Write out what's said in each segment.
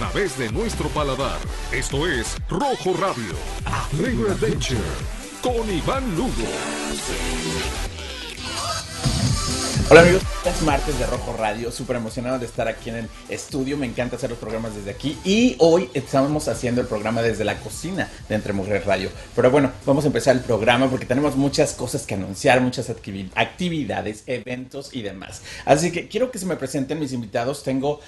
través de nuestro paladar. Esto es Rojo Radio, Negro Adventure, con Iván Lugo. Hola amigos, es martes de Rojo Radio, súper emocionado de estar aquí en el estudio, me encanta hacer los programas desde aquí y hoy estamos haciendo el programa desde la cocina de Entre Mujeres Radio. Pero bueno, vamos a empezar el programa porque tenemos muchas cosas que anunciar, muchas actividades, eventos y demás. Así que quiero que se me presenten mis invitados, tengo...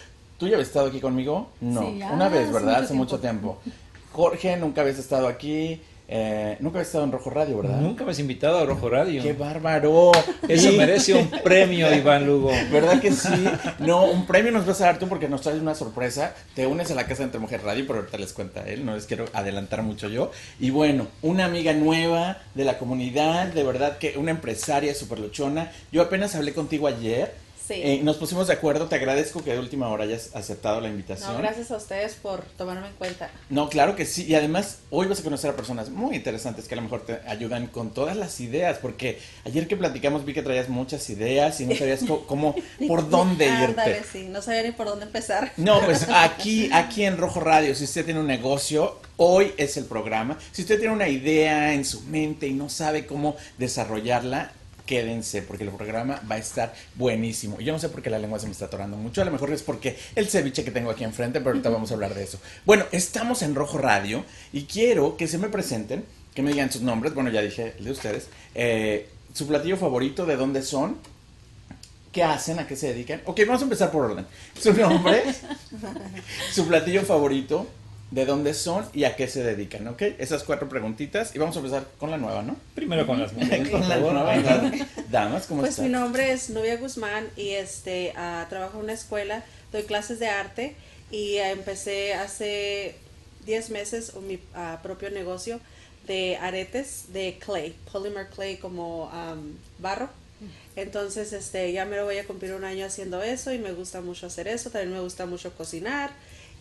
¿Tú ya habías estado aquí conmigo? No, una vez, ¿verdad? Hace mucho tiempo. Jorge, nunca habías estado aquí. Eh, nunca habías estado en Rojo Radio, ¿verdad? Nunca me has invitado a Rojo Radio. ¡Qué bárbaro! Eso merece un premio, Iván Lugo. ¿Verdad que sí? No, un premio nos vas a dar tú porque nos traes una sorpresa. Te unes a la casa de Entre Mujer Radio, pero ahorita les cuenta él, no les quiero adelantar mucho yo. Y bueno, una amiga nueva de la comunidad, de verdad que una empresaria súper luchona. Yo apenas hablé contigo ayer eh, nos pusimos de acuerdo, te agradezco que de última hora hayas aceptado la invitación. No, gracias a ustedes por tomarme en cuenta. No, claro que sí, y además hoy vas a conocer a personas muy interesantes que a lo mejor te ayudan con todas las ideas, porque ayer que platicamos vi que traías muchas ideas y no sabías cómo, por dónde irte. sí, no sabía ni por dónde empezar. No, pues aquí, aquí en Rojo Radio, si usted tiene un negocio, hoy es el programa. Si usted tiene una idea en su mente y no sabe cómo desarrollarla, quédense porque el programa va a estar buenísimo. Yo no sé por qué la lengua se me está atorando mucho, a lo mejor es porque el ceviche que tengo aquí enfrente, pero ahorita vamos a hablar de eso. Bueno, estamos en Rojo Radio y quiero que se me presenten, que me digan sus nombres, bueno, ya dije el de ustedes, eh, su platillo favorito, de dónde son, qué hacen, a qué se dedican. Ok, vamos a empezar por orden. Su nombre, su platillo favorito, de dónde son y a qué se dedican, ¿ok? Esas cuatro preguntitas y vamos a empezar con la nueva, ¿no? Primero con las mujeres. con la nueva. Damas, ¿cómo Pues mi nombre es Nubia Guzmán y este uh, trabajo en una escuela, doy clases de arte y empecé hace 10 meses mi propio negocio de aretes de clay, polymer clay como barro. Entonces, este, ya me lo voy a cumplir un año haciendo eso y me gusta mucho hacer eso. También me gusta mucho cocinar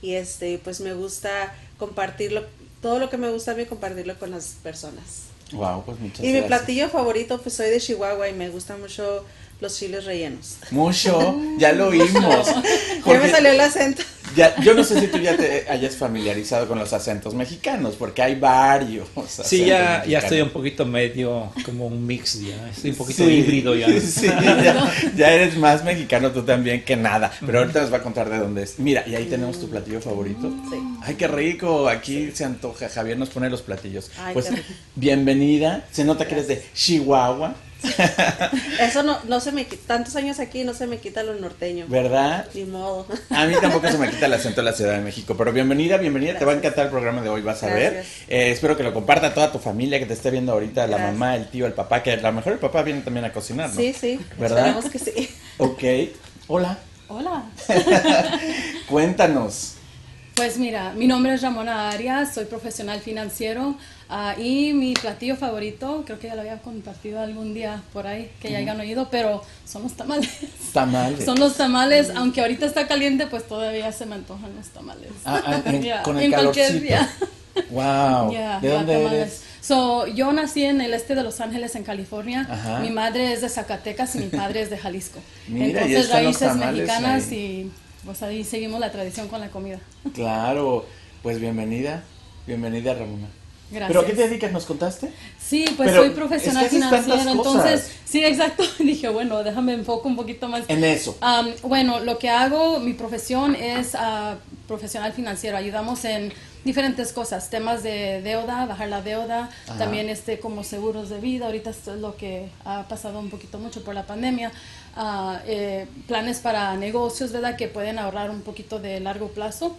y este pues me gusta compartirlo todo lo que me gusta a mí compartirlo con las personas wow pues muchas y mi platillo favorito pues soy de Chihuahua y me gusta mucho los chiles rellenos. Mucho, ya lo oímos. ya me salió el acento. Ya, yo no sé si tú ya te hayas familiarizado con los acentos mexicanos, porque hay varios. Sí, ya, ya estoy un poquito medio, como un mix ya, estoy un poquito híbrido ya. Sí, ya, eres más mexicano tú también que nada, pero ahorita nos va a contar de dónde es. Mira, y ahí tenemos tu platillo favorito. Sí. Ay, qué rico, aquí se antoja, Javier nos pone los platillos. pues bienvenida, se nota que eres de Chihuahua. Eso no, no se me quita, tantos años aquí no se me quita lo norteño. ¿Verdad? Ni modo. A mí tampoco se me quita el acento de la Ciudad de México, pero bienvenida, bienvenida, te va a encantar el programa de hoy, vas a ver. Eh, espero que lo comparta toda tu familia que te esté viendo ahorita, la mamá, el tío, el papá, que a lo mejor el papá viene también a cocinar, ¿no? Sí, sí. ¿Verdad? Esperemos que sí. Ok. Hola. Hola. Cuéntanos. Pues mira, mi nombre es Ramona Arias, soy profesional financiero uh, y mi platillo favorito, creo que ya lo había compartido algún día por ahí, que ya hayan oído, pero son los tamales. Tamales. son los tamales, aunque ahorita está caliente, pues todavía se me antojan los tamales. Ah, ah en, con el en cualquier día. Wow. ¿De dónde eres? So, yo nací en el este de Los Ángeles, en California. Mi madre es de Zacatecas y mi padre es de Jalisco. Entonces, raíces mexicanas y pues ahí seguimos la tradición con la comida. Claro, pues bienvenida, bienvenida Ramona. Gracias. ¿Pero a qué te dedicas? ¿Nos contaste? Sí, pues soy profesional financiero, entonces, sí, exacto. Dije, bueno, déjame enfoco un poquito más. En eso. bueno, lo que hago, mi profesión es uh, profesional financiero. Ayudamos en diferentes cosas, temas de deuda, bajar la deuda, también este como seguros de vida. Ahorita esto es lo que ha pasado un poquito mucho por la pandemia. Eh, planes para negocios, ¿verdad? Que pueden ahorrar un poquito de largo plazo,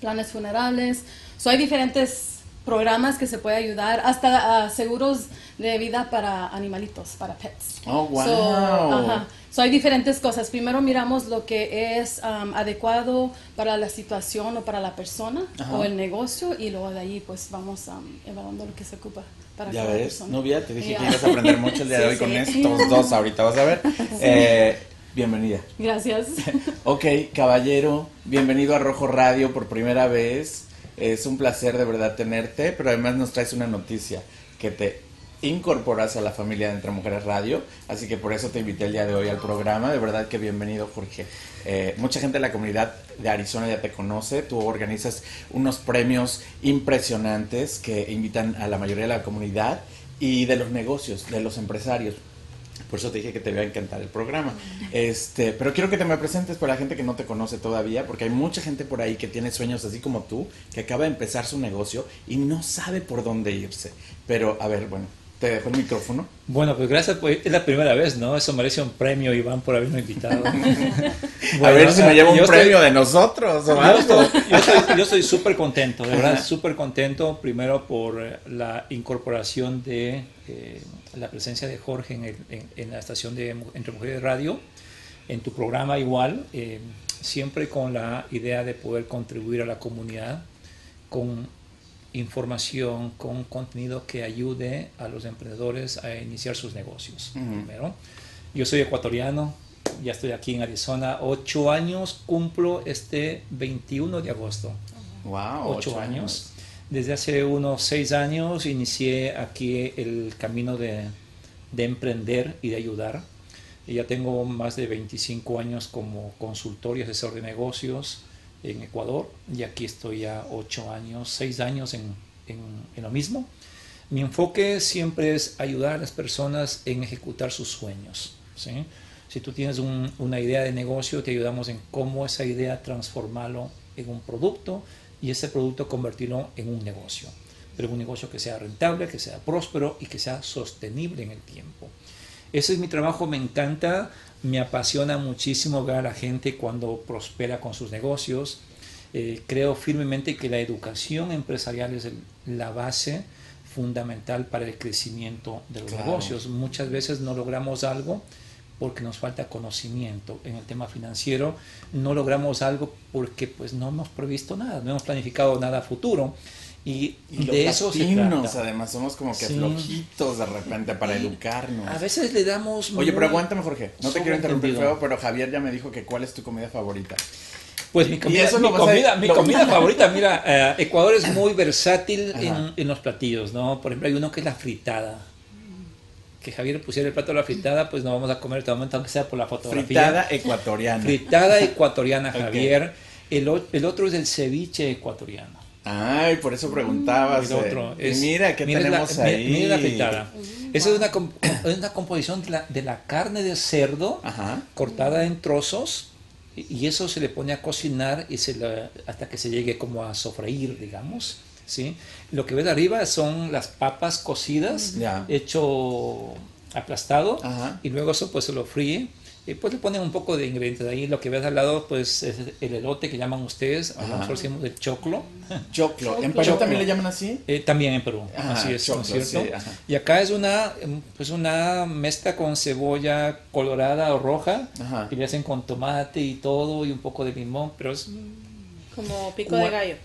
planes funerales. So, hay diferentes programas que se puede ayudar, hasta seguros de vida para animalitos, para pets. Oh, wow. So, hay diferentes cosas. Primero miramos lo que es um, adecuado para la situación o para la persona o el negocio y luego de ahí pues vamos um, evaluando lo que se ocupa para ya cada ves, persona. Novia, te dije que ibas a aprender mucho el día de hoy con estos dos ahorita, vas a ver. Eh, bienvenida. Gracias. ok, caballero, bienvenido a Rojo Radio por primera vez. Es un placer de verdad tenerte, pero además nos traes una noticia que te incorporas a la familia de Entre Mujeres Radio, así que por eso te invité el día de hoy al programa. De verdad que bienvenido, Jorge. Eh, mucha gente de la comunidad de Arizona ya te conoce. Tú organizas unos premios impresionantes que invitan a la mayoría de la comunidad y de los negocios, de los empresarios. Por eso te dije que te iba a encantar el programa. Este, pero quiero que te me presentes para la gente que no te conoce todavía, porque hay mucha gente por ahí que tiene sueños así como tú, que acaba de empezar su negocio y no sabe por dónde irse. Pero, a ver, bueno, te dejo el micrófono. Bueno, pues gracias, pues es la primera vez, ¿no? Eso merece un premio, Iván, por haberme invitado. a ver si me lleva un premio de nosotros o algo. Yo estoy súper contento, de verdad, súper contento, primero por eh, la incorporación de eh, la presencia de Jorge en, la estación de Entre Mujeres Radio, en tu programa igual, eh, siempre con la idea de poder contribuir a la comunidad con información, con contenido que ayude a los emprendedores a iniciar sus negocios. yo soy ecuatoriano, ya estoy aquí en Arizona, ocho años, cumplo este 21 de agosto. Wow, ocho, años. Desde hace unos seis años inicié aquí el camino de, de emprender y de ayudar. Y ya tengo más de 25 años como consultor y asesor de negocios en Ecuador y aquí estoy ya ocho años, seis años en, lo mismo. Mi enfoque siempre es ayudar a las personas en ejecutar sus sueños. Si tú tienes una idea de negocio, te ayudamos en cómo esa idea transformarlo en un producto y ese producto convertirlo en un negocio. Pero un negocio que sea rentable, que sea próspero y que sea sostenible en el tiempo. Ese es mi trabajo, me encanta me apasiona muchísimo ver a la gente cuando prospera con sus negocios. Eh, creo firmemente que la educación empresarial es la base fundamental para el crecimiento de los negocios. Muchas veces no logramos algo porque nos falta conocimiento en el tema financiero, no logramos algo porque pues no hemos previsto nada, no hemos planificado nada futuro. Y, de eso se trata. además, somos como que flojitos de repente para educarnos. A veces le damos. Oye, pero aguántame, Jorge. No te quiero interrumpir feo, pero Javier ya me dijo que cuál es tu comida favorita. Pues mi comida, mi comida, mi comida favorita, mira, eh, Ecuador es muy versátil en, los platillos, ¿no? Por ejemplo, hay uno que es la fritada. Que Javier pusiera el plato de la fritada, pues no vamos a comer en este momento, aunque sea por la fotografía. Fritada ecuatoriana. Fritada ecuatoriana, Javier. El, el otro es el ceviche ecuatoriano. Ay, por eso preguntabas. El otro es, mira, ¿qué tenemos ahí? Mira la fritada. Esa es una, una composición de la, de la, carne de cerdo cortada en trozos y eso se le pone a cocinar y se hasta que se llegue como a sofreír, digamos. ¿sí? Lo que ves arriba son las papas cocidas, hecho aplastado, y luego eso pues se lo fríe y pues le ponen un poco de ingredientes ahí. Lo que ves al lado, pues es el elote que llaman ustedes. Nosotros decimos el choclo. Choclo. ¿En Perú también le llaman así? Eh, también en Perú. así es, cierto? y acá es una, pues una mezcla con cebolla colorada o roja. Y le hacen con tomate y todo y un poco de limón. Pero es. Como pico de gallo.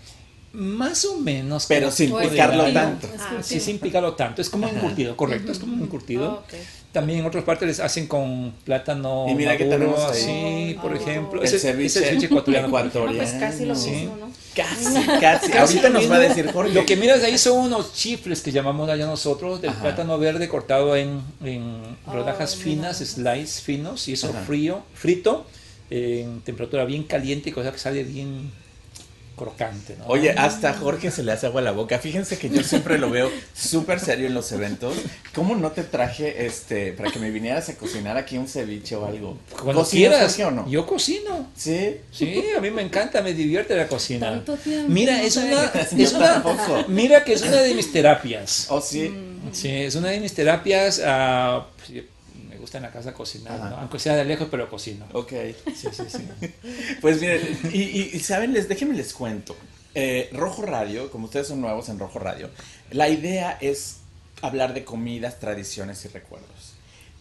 Más o menos. Pero sin picarlo tanto. sí, sin picarlo tanto. Es como un curtido, correcto. Es como un curtido. Ah, también en otras partes les hacen con plátano y mira maduro, que tenemos así, por ejemplo. El ese, ceviche, ecuatoriano. ecuatoriano. pues casi lo mismo, ¿no? Casi, casi. Ahorita nos va a decir Jorge. Lo que miras ahí son unos chifles que llamamos allá nosotros, del plátano verde cortado en, en rodajas finas, slices finos, y eso frío, frito, en temperatura bien caliente, cosa que sale bien crocante. ¿no? Oye, hasta Jorge se le hace agua a la boca. Fíjense que yo siempre lo veo súper serio en los eventos. ¿Cómo no te traje este para que me vinieras a cocinar aquí un ceviche o algo? Cuando quieras. o no? Yo cocino. ¿Sí? Sí, a mí me encanta, me divierte la cocina. Mira, es una, es una mira que es una de mis terapias. ¿Oh, sí? Sí, es una de mis terapias. Uh, en la casa cocinar, aunque sea de lejos, pero cocino. Ok. Sí, sí, sí. pues miren, y, saben, les, déjenme les cuento. Eh, Rojo Radio, como ustedes son nuevos en Rojo Radio, la idea es hablar de comidas, tradiciones y recuerdos.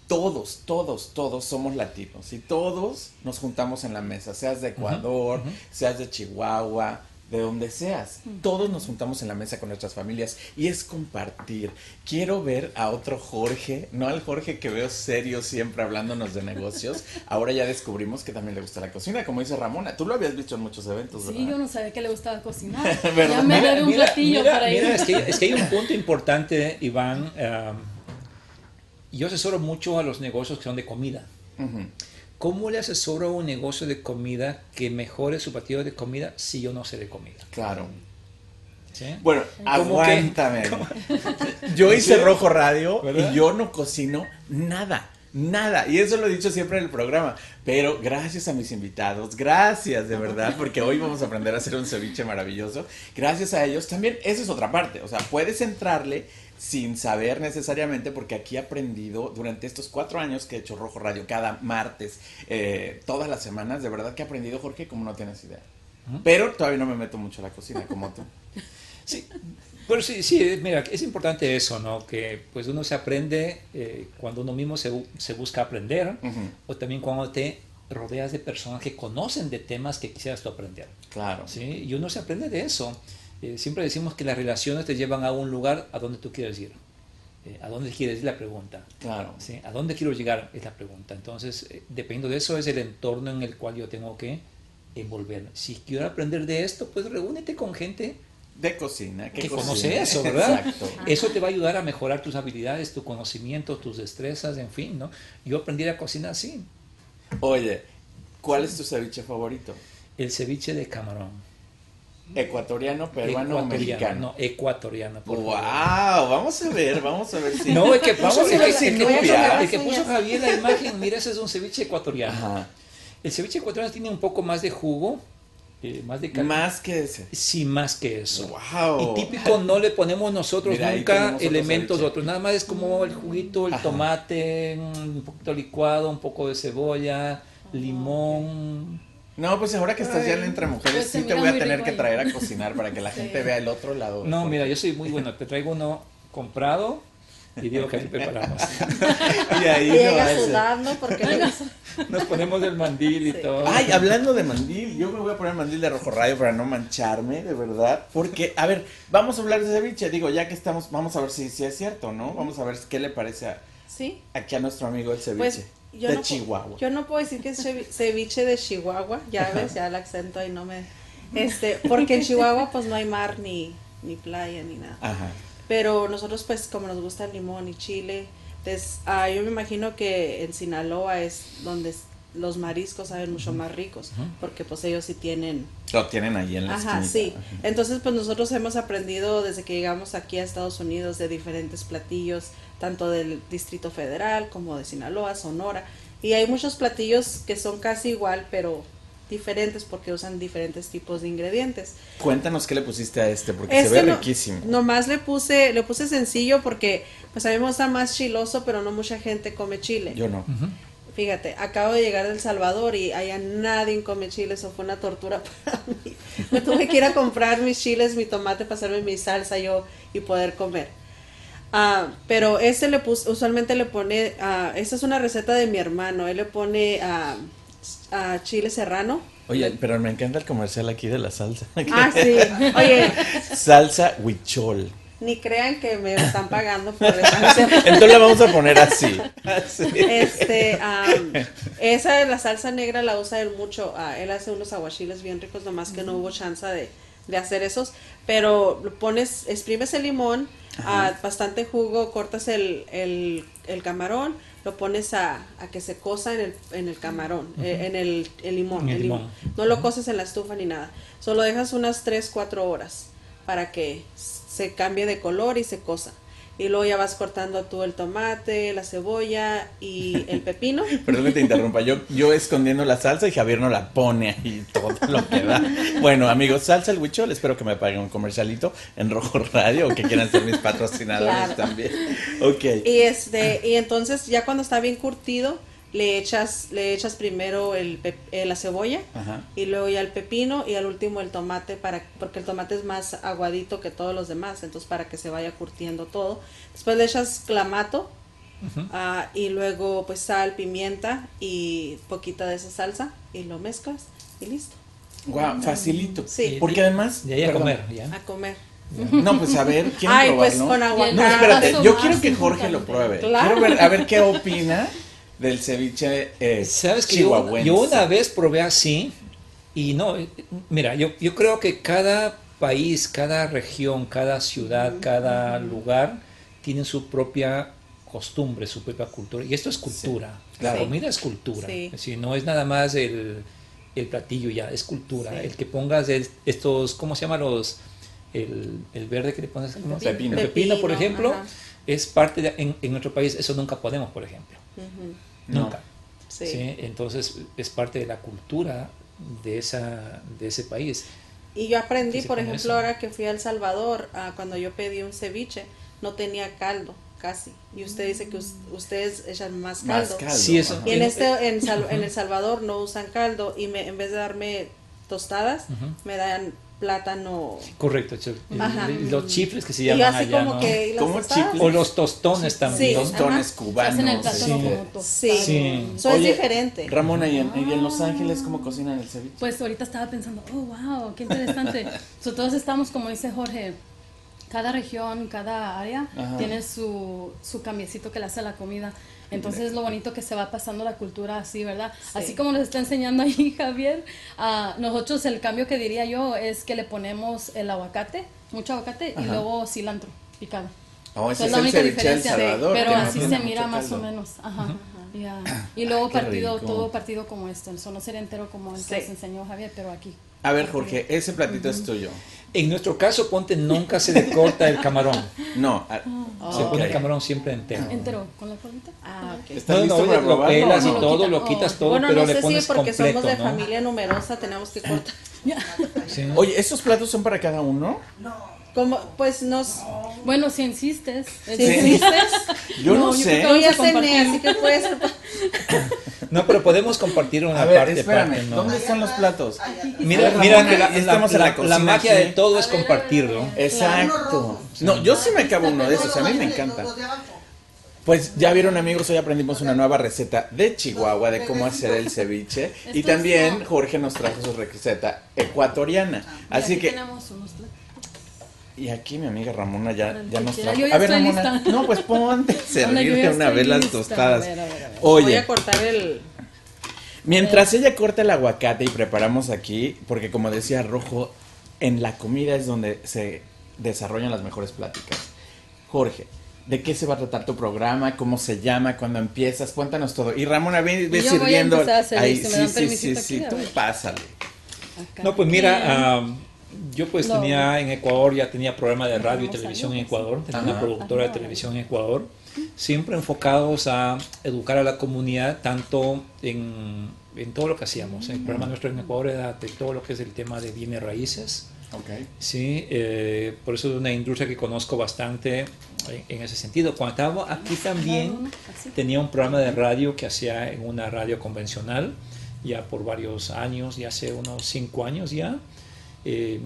Todos, todos, todos somos latinos y todos nos juntamos en la mesa, seas de Ecuador, seas de Chihuahua, de donde seas. Todos nos juntamos en la mesa con nuestras familias y es compartir. Quiero ver a otro Jorge, no al Jorge que veo serio siempre hablándonos de negocios. Ahora ya descubrimos que también le gusta la cocina, como dice Ramona. Tú lo habías visto en muchos eventos, ¿verdad? Sí, yo no sabía que le gustaba cocinar. ya me mira, un platillo para ir. Es que, es que, hay un punto importante, Iván. yo asesoro mucho a los negocios que son de comida. ¿Cómo le asesoro a un negocio de comida que mejore su platillo de comida si yo no sé de comida? Claro. ¿Sí? Bueno, aguántame. Yo hice ¿Sí? Rojo Radio ¿Verdad? y yo no cocino nada. Nada, y eso lo he dicho siempre en el programa, pero gracias a mis invitados, gracias de verdad, porque hoy vamos a aprender a hacer un ceviche maravilloso, gracias a ellos también, esa es otra parte, o sea, puedes entrarle sin saber necesariamente, porque aquí he aprendido durante estos cuatro años que he hecho Rojo Radio, cada martes, eh, todas las semanas, de verdad que he aprendido, Jorge, como no tienes idea. Pero todavía no me meto mucho a la cocina, como tú. Sí, pero sí, sí, mira, es importante eso, ¿no? Que pues uno se aprende eh, cuando uno mismo se, se busca aprender Ujú. o también cuando te rodeas de personas que conocen de temas que quisieras tú aprender, Claro. ¿sí? Y uno se aprende de eso. Eh, siempre decimos que las relaciones te llevan a un lugar a donde tú quieres ir. Eh, ¿A dónde quieres ir? La pregunta. Claro. ¿sí? ¿A dónde quiero llegar? Es la pregunta. Entonces, eh, dependiendo de eso, es el entorno en el cual yo tengo que envolverme. Si quiero aprender de esto, pues reúnete con gente De cocina. que cocina? conoce eso, ¿verdad? Exacto. Eso te va a ayudar a mejorar tus habilidades, tu conocimiento, tus destrezas, en fin, ¿no? Yo aprendí a cocinar así. Oye, ¿cuál es tu ceviche favorito? El ceviche de camarón. ¿Ecuatoriano, peruano o mexicano? No, ecuatoriano. por Wow, favor. vamos a ver, vamos a ver si. No, el que Vamos puso, a el ver que, si el que nubia. puso- el que puso Javier la imagen, mira, ese es un ceviche ecuatoriano. Ajá. El ceviche ecuatoriano tiene un poco más de jugo, eh, más de carne. Más que ese. Sí, más que eso. Wow. Y típico no le ponemos nosotros Mira, nunca otro elementos ceviche. otros. Nada más es como el juguito, el Ajá. tomate, un poquito licuado, un poco de cebolla, limón. No, pues ahora que estás ya en entre mujeres, Pues sí te voy a tener que traer a cocinar para que la gente vea el otro lado. No, mira, yo soy muy bueno. Te traigo uno comprado y digo que preparamos. Y ahí no llega hace. sudando porque. Nos ponemos el mandil y Sí. todo. Ay, hablando de mandil, yo me voy a poner mandil de rojo rayo para no mancharme, de verdad. Porque, a ver, vamos a hablar de ceviche. Digo, ya que estamos, vamos a ver si, si es cierto, ¿no? Vamos a ver qué le parece a- Sí. aquí a nuestro amigo el ceviche. Pues yo de no, Chihuahua. yo no puedo decir que es cevi- ceviche de Chihuahua, ya ves, ya el acento ahí no me... Este, porque en Chihuahua pues no hay mar ni, ni playa ni nada. Ajá. Pero nosotros pues como nos gusta el limón y chile, pues, ah, yo me imagino que en Sinaloa es donde los mariscos saben mucho más ricos, porque pues ellos sí tienen... Lo tienen ahí en la Ajá, esquinita. sí. Ajá. Entonces, pues nosotros hemos aprendido desde que llegamos aquí a Estados Unidos de diferentes platillos, tanto del Distrito Federal como de Sinaloa, Sonora. Y hay muchos platillos que son casi igual, pero diferentes porque usan diferentes tipos de ingredientes. Cuéntanos qué le pusiste a este, porque se Este ve no- riquísimo. Nomás le puse, le puse sencillo porque pues a mí me gusta más chiloso, pero no mucha gente come chile. Yo no. Fíjate, acabo de llegar de El Salvador y allá nadie come chile, eso fue una tortura para mí. Me tuve que ir a comprar mis chiles, mi tomate, pasarme mi salsa yo y poder comer. Ah, pero este le puse, usualmente le pone, ah, esta es una receta de mi hermano, él le pone ah, chile serrano. Oye, pero me encanta el comercial aquí de la salsa. Ah, sí. Oye, Salsa huichol. ni crean que me están pagando por eso. Entonces la vamos a poner así. Así. Este, am, esa de la salsa negra la usa él mucho. él hace unos aguachiles bien ricos, nomás que no hubo chance de, de hacer esos. Pero pones, exprimes el limón, ah, bastante jugo, cortas el, el, el camarón, lo pones a, a que se cosa en el, en el camarón, eh, en el, el limón. En el el limón. limón. No lo coces en la estufa ni nada. Solo dejas unas 3, 4 horas para que se cambie de color y se cosa. Y luego ya vas cortando tú el tomate, la cebolla y el pepino. Perdón que te interrumpa. Yo, yo escondiendo la salsa y Javier no la pone ahí todo lo que da. Bueno, amigos, salsa el huichol. Espero que me paguen un comercialito en Rojo Radio o que quieran ser mis patrocinadores Claro. también. Ok. Y este, y entonces ya cuando está bien curtido, le echas, le echas primero el eh, la cebolla Ajá. y luego ya el pepino y al último el tomate para porque el tomate es más aguadito que todos los demás, entonces para que se vaya curtiendo todo. Después le echas clamato ah, y luego pues sal, pimienta y poquita de esa salsa y lo mezclas y listo. Guau, facilito. Sí. Porque además. De ahí a perdón. comer, ¿ya? A comer. No, pues a ver, quiero Ay, pues probarlo. con No, aguacate. espérate, yo quiero que Jorge lo pruebe. Claro. Quiero ver, a ver qué opina del ceviche eh, Sabes que yo, chihuahuense. yo una vez probé así y no, eh, mira, yo, yo creo que cada país, cada región, cada ciudad, cada lugar tiene su propia costumbre, su propia cultura. Y esto es cultura. claro. La comida es cultura. Sí. Es decir, no es nada más el, el platillo ya, es cultura. Sí. El que pongas es- estos, ¿cómo se llama los? El, el verde que le pones, ¿cómo? pepino. El pepino, por ejemplo, ajá. es parte de, en, en nuestro país, eso nunca podemos, por ejemplo. No. Nunca. Sí. ¿sí? Entonces es parte de la cultura de, esa, de ese país. Y yo aprendí, ¿Qué se por ejemplo, eso? ahora que fui a El Salvador, ah, cuando yo pedí un ceviche, no tenía caldo, casi. Y usted dice que us- ustedes echan más caldo. Más caldo. Sí, eso-. Y en, este, en, Sal- en El Salvador no usan caldo y me, en vez de darme tostadas, me dan plátano. Correcto, Ajá. los chifles que se Y llaman así allá, como ¿no? que... ¿y. O los tostones también. Sí. Tostones Ajá. cubanos. Hacen el plátano sí. como tostado. Sí. Sí. Eso es Oye, diferente. Ramona, ¿y en, y en Los Ángeles cómo cocinan el ceviche? Pues ahorita estaba pensando, oh, wow, qué interesante. So, todos estamos, como dice Jorge, cada región, cada área Ajá. tiene su, su cambiecito que le hace a la comida. Entonces es lo bonito que se va pasando la cultura así, ¿verdad? Sí. Así como nos está enseñando ahí Javier, a nosotros el cambio que diría yo es que le ponemos el aguacate, mucho aguacate y Ajá. luego cilantro picado. Oh, ese es la única diferencia, Salvador. pero no así se mira más o menos. Ajá. Ya. Y luego partido, rico. todo partido como esto. Eso no sería entero como el que nos enseñó Javier, pero aquí. A ver, Jorge, ese platito es tuyo. En nuestro caso, ponte, nunca se le corta el camarón. No. a- Se pone el camarón siempre entero. Entero, con la colita. Ah, ok. ¿Estás No, listo no, para lo probarlo? pelas y No, lo todo, lo quitas oh. todo, bueno, pero no le sé si pones porque completo, somos de ¿no? familia numerosa tenemos que cortar. Sí. Oye, ¿estos platos son para cada uno? Como, pues nos... Bueno, si insistes. Si Sí. insistes, Yo no, No, sé. yo ya cené, así que puede ser... No, pero podemos compartir una A ver, parte, espérame, parte, ¿no? ¿dónde están los platos? Mira, mira que la, estamos la- en la la- cocina la magia de todo es compartirlo. Exacto. No, yo sí me acabo uno de esos, a mí me encanta. Pues ya vieron amigos, hoy aprendimos una nueva receta de Chihuahua de cómo hacer el ceviche y también. Jorge nos trajo su receta ecuatoriana. Así Aquí que tenemos unos platos. Y aquí mi amiga Ramona ya, ya nos trajo. Yo ya A ver estoy Ramona, lista. no pues ponte a Hola, yo servir ya de una vez las tostadas. A ver, a ver, a ver. Voy Oye, a cortar el... Mientras ella corta el aguacate y preparamos aquí, porque como decía Rojo, en la comida es donde se desarrollan las mejores pláticas. Jorge, ¿de qué se va a tratar tu programa? ¿Cómo se llama? ¿Cuándo empiezas? Cuéntanos todo. Y Ramona, ve, ve Yo voy a sirviendo. empezar a servir, Ahí, si me sí, dan sí, sí, sí, tú pásale. Acá. No, pues mira, am, yo pues No. tenía en Ecuador, ya tenía programa de radio y televisión en ver, Ecuador, tenía Ajá. una productora de televisión en Ecuador, siempre enfocados a educar a la comunidad, tanto en, en todo lo que hacíamos. El programa nuestro en Ecuador era de todo lo que es el tema de bienes raíces, Ok. Sí, eh, por eso es una industria que conozco bastante en, en ese sentido. Cuando estaba aquí también tenía un programa de radio que hacía en una radio convencional ya por varios años, ya hace unos cinco años ya. Eh,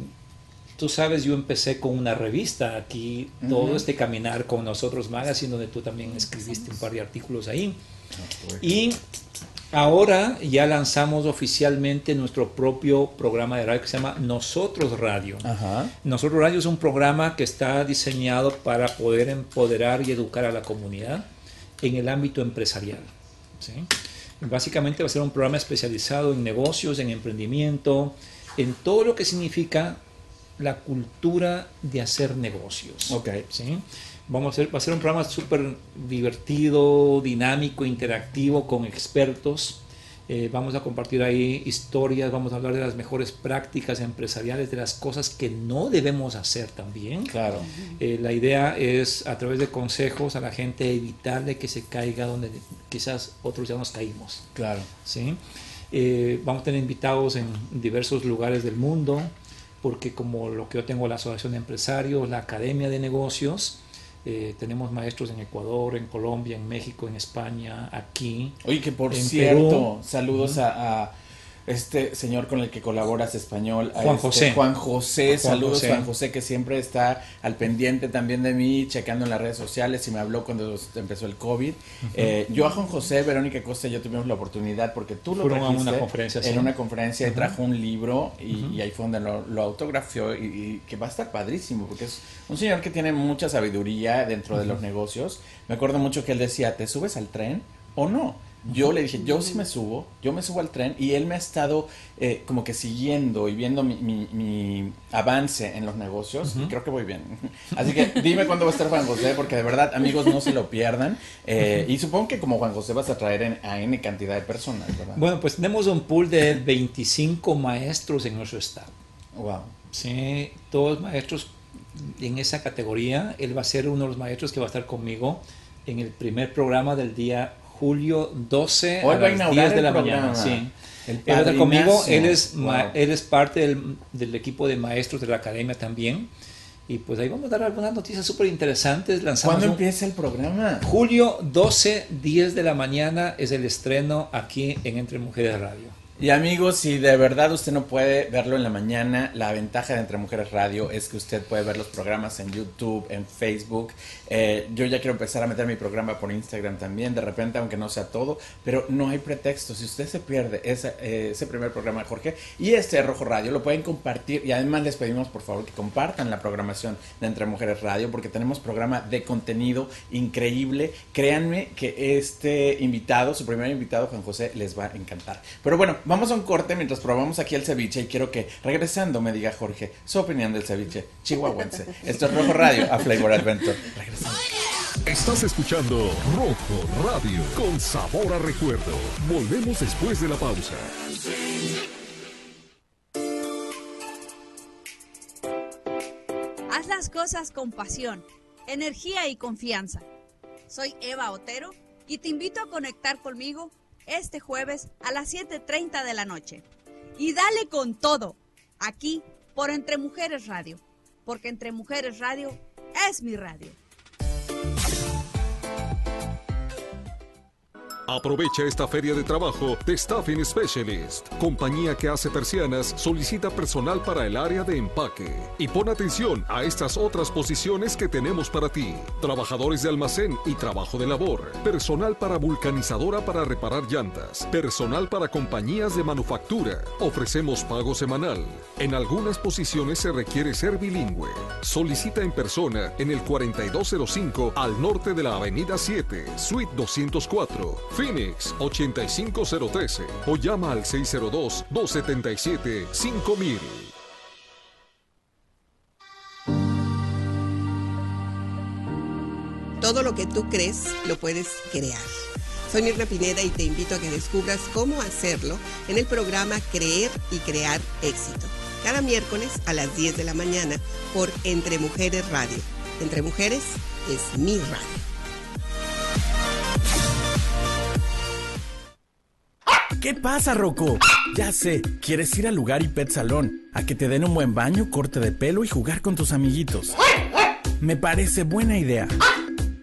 tú sabes, yo empecé con una revista aquí, todo Ujú. este caminar con nosotros magazine, donde tú también escribiste un par de artículos ahí. Y ahora ya lanzamos oficialmente nuestro propio programa de radio que se llama Nosotros Radio. Ajá. Nosotros Radio es un programa que está diseñado para poder empoderar y educar a la comunidad en el ámbito empresarial. ¿sí? Básicamente va a ser un programa especializado en negocios, en emprendimiento, en todo lo que significa la cultura de hacer negocios. Ok. ¿sí? Vamos a hacer, va a ser un programa súper divertido, dinámico, interactivo, con expertos. Eh, vamos a compartir ahí historias, vamos a hablar de las mejores prácticas empresariales, de las cosas que no debemos hacer también. Claro. Eh, la idea es, a través de consejos a la gente, evitarle que se caiga donde quizás otros ya nos caímos. Claro. ¿sí? Eh, vamos a tener invitados en diversos lugares del mundo, porque como lo que yo tengo, la Asociación de Empresarios, la Academia de Negocios, eh, tenemos maestros en Ecuador, en Colombia, en México, en España, aquí. Oye, que por cierto, Perú. saludos a, a este señor con el que colaboras español, a Juan este José. Juan José, Juan saludos José. Juan José, que siempre está al pendiente también de mí, checando en las redes sociales y me habló cuando empezó el COVID. Eh, yo a Juan José, Verónica Costa y yo tuvimos la oportunidad, porque tú lo trajiste una conferencia, en sí. una conferencia y trajo un libro y, ahí fue donde lo, lo autografió y, y que va a estar padrísimo, porque es un señor que tiene mucha sabiduría dentro de los negocios. Me acuerdo mucho que él decía, ¿te subes al tren o no? Yo le dije, yo sí me subo, yo me subo al tren y él me ha estado eh, como que siguiendo y viendo mi, mi- mi avance en los negocios. y creo que voy bien. Así que dime cuándo va a estar Juan José, porque de verdad, amigos, no se lo pierdan. Eh, y supongo que como Juan José vas a traer en- a N cantidad de personas, ¿verdad? Bueno, pues tenemos un pool de 25 maestros en nuestro estado. Wow. Sí, todos maestros en esa categoría. Él va a ser uno de los maestros que va a estar conmigo en el primer programa del día julio 12 Hoy a va las inaugurar 10 de la programa. mañana. Sí. El Él va a estar conmigo. Él es, ma- Wow. él es parte del, del equipo de maestros de la academia también. Y pues ahí vamos a dar algunas noticias súper interesantes. ¿Cuándo empieza el programa? Julio 12, 10 de la mañana es el estreno aquí en Entre Mujeres Radio. Y amigos, si de verdad usted no puede verlo en la mañana, la ventaja de Entre Mujeres Radio es que usted puede ver los programas en YouTube, en Facebook. Eh, yo ya quiero empezar a meter mi programa por Instagram también, de repente, aunque no sea todo, pero no hay pretexto. Si usted se pierde ese, eh, ese primer programa de Jorge y este Rojo Radio, lo pueden compartir. Y además les pedimos por favor que compartan la programación de Entre Mujeres Radio, porque tenemos programa de contenido increíble. Créanme que este invitado, su primer invitado, Juan José, les va a encantar. Pero bueno, vamos a un corte mientras probamos aquí el ceviche y quiero que regresando me diga Jorge su opinión del ceviche chihuahuense. Esto es Rojo Radio a Flavor Adventure. Regresando. Estás escuchando Rojo Radio con sabor a recuerdo. Volvemos después de la pausa. Haz las cosas con pasión, energía y confianza. Soy Eva Otero y te invito a conectar conmigo este jueves a las 7.30 de la noche. Y dale con todo, aquí por Entre Mujeres Radio, porque Entre Mujeres Radio es mi radio. Aprovecha esta feria de trabajo de Staffing Specialist. Compañía que hace persianas solicita personal para el área de empaque. Y pon atención a estas otras posiciones que tenemos para ti. Trabajadores de almacén y trabajo de labor. Personal para vulcanizadora para reparar llantas. Personal para compañías de manufactura. Ofrecemos pago semanal. En algunas posiciones se requiere ser bilingüe. Solicita en persona en el 4205 al norte de la Avenida 7, Suite 204, Phoenix 85013 o llama al 602-277-5000. Todo lo que tú crees lo puedes crear. Soy Mirna Pineda y te invito a que descubras cómo hacerlo en el programa Creer y Crear Éxito. Cada miércoles a las 10 de la mañana por Entre Mujeres Radio. Entre Mujeres es mi radio. ¿Qué pasa, Rocco? Ya sé, quieres ir al lugar y pet salón, a que te den un buen baño, corte de pelo y jugar con tus amiguitos. Me parece buena idea.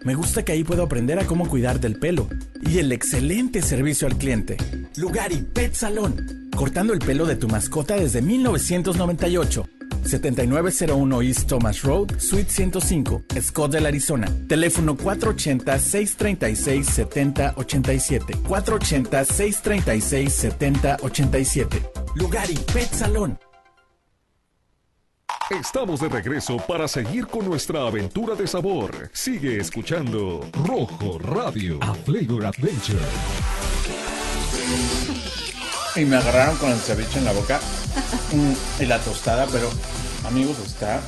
Me gusta que ahí puedo aprender a cómo cuidar del pelo y el excelente servicio al cliente. Lugar y Pet Salón, cortando el pelo de tu mascota desde 1998. 7901 East Thomas Road, Suite 105, Scottsdale, Arizona. Teléfono 480-636-7087. 480-636-7087. Lugar y Pet Salón. Estamos de regreso para seguir con nuestra aventura de sabor. Sigue escuchando Rojo Radio a Flavor Adventure. Y me agarraron con el ceviche en la boca mm, y la tostada, pero amigos, está